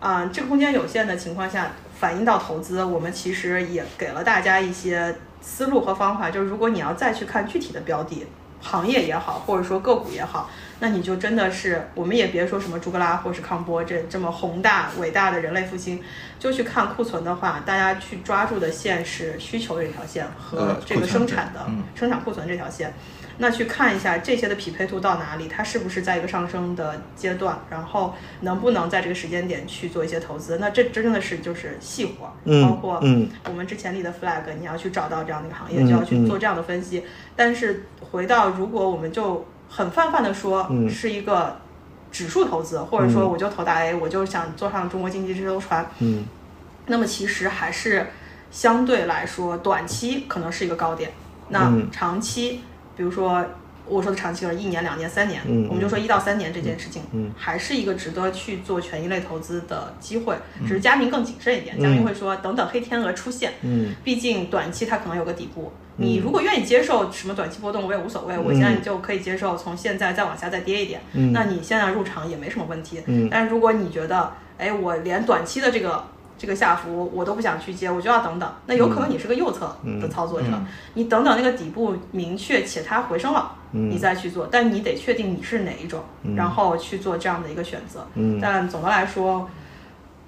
[SPEAKER 2] 啊、呃这个空间有限的情况下，反映到投资，我们其实也给了大家一些思路和方法。就是如果你要再去看具体的标的、行业也好，或者说个股也好，那你就真的是，我们也别说什么朱格拉或是康波这这么宏大伟大的人类复兴，就去看库存的话，大家去抓住的线是需求这条线和
[SPEAKER 3] 呃
[SPEAKER 2] 这个生产的、
[SPEAKER 3] 嗯
[SPEAKER 2] 生产库存这条线。那去看一下这些的匹配度到哪里，它是不是在一个上升的阶段，然后能不能在这个时间点去做一些投资？那这真正的是就是细活，包
[SPEAKER 1] 嗯
[SPEAKER 2] 括
[SPEAKER 1] 嗯
[SPEAKER 2] 我们之前立的 flag，你要去找到这样的一个行业，
[SPEAKER 1] 嗯
[SPEAKER 2] 就要去做这样的分析。但是回到如果我们就很泛泛的说，
[SPEAKER 1] 嗯。
[SPEAKER 2] 是一个指数投资，或者说我就投大 A，我就想坐上中国经济这艘船，
[SPEAKER 1] 嗯。
[SPEAKER 2] 那么其实还是相对来说，短期可能是一个高点，那
[SPEAKER 1] 嗯。
[SPEAKER 2] 长期，比如说我说的长期是一年、两年、三年，
[SPEAKER 1] 嗯
[SPEAKER 2] 我们就说一到三年这件事情，
[SPEAKER 1] 嗯
[SPEAKER 2] 还是一个值得去做权益类投资的机会。只是佳明更谨慎一点，
[SPEAKER 1] 嗯
[SPEAKER 2] 佳明会说等等黑天鹅出现，
[SPEAKER 1] 嗯
[SPEAKER 2] 毕竟短期它可能有个底部。你如果愿意接受什么短期波动，我也无所谓。我现在就可以接受从现在再往下再跌一点，
[SPEAKER 1] 嗯
[SPEAKER 2] 那你现在入场也没什么问题。
[SPEAKER 1] 嗯
[SPEAKER 2] 但是如果你觉得，哎，我连短期的这个这个下浮我都不想去接，我就要等等，那有可能你是个右侧的操作者，
[SPEAKER 3] 嗯。
[SPEAKER 2] 你等等那个底部明确且它回升了，
[SPEAKER 1] 嗯。
[SPEAKER 2] 你再去做，但你得确定你是哪一种，然后去做这样的一个选择。
[SPEAKER 1] 嗯。
[SPEAKER 2] 但总的来说。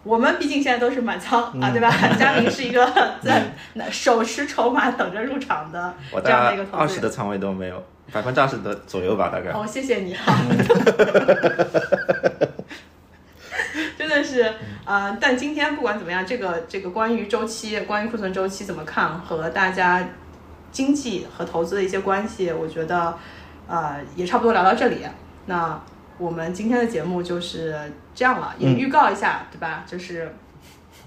[SPEAKER 2] 我们毕竟现在都是满仓、啊，对吧？佳明是一个在手持筹码等着入场的这样的一个
[SPEAKER 3] 二十的仓位都没有，百分之二十的左右吧，大概。
[SPEAKER 2] 哦，谢谢你啊，真的是，呃，但今天不管怎么样，这个这个关于周期、关于库存周期怎么看，和大家经济和投资的一些关系，我觉得，呃，也差不多聊到这里。那我们今天的节目就是这样了，也预告一下，对吧？就是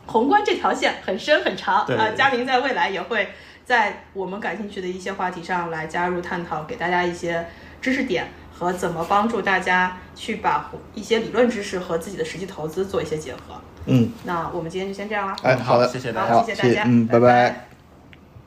[SPEAKER 2] 宏观这条线很深很长
[SPEAKER 3] 对
[SPEAKER 2] 啊，佳明在未来也会在我们感兴趣的一些话题上来加入探讨，给大家一些知识点和怎么帮助大家去把一些理论知识和自己的实际投资做一些结合。
[SPEAKER 1] 嗯，
[SPEAKER 2] 那我们今天就先这样了。
[SPEAKER 1] 哎，好的，
[SPEAKER 3] 谢谢大家。
[SPEAKER 2] 谢谢大家
[SPEAKER 1] 嗯，
[SPEAKER 2] 拜。
[SPEAKER 1] 拜
[SPEAKER 2] 拜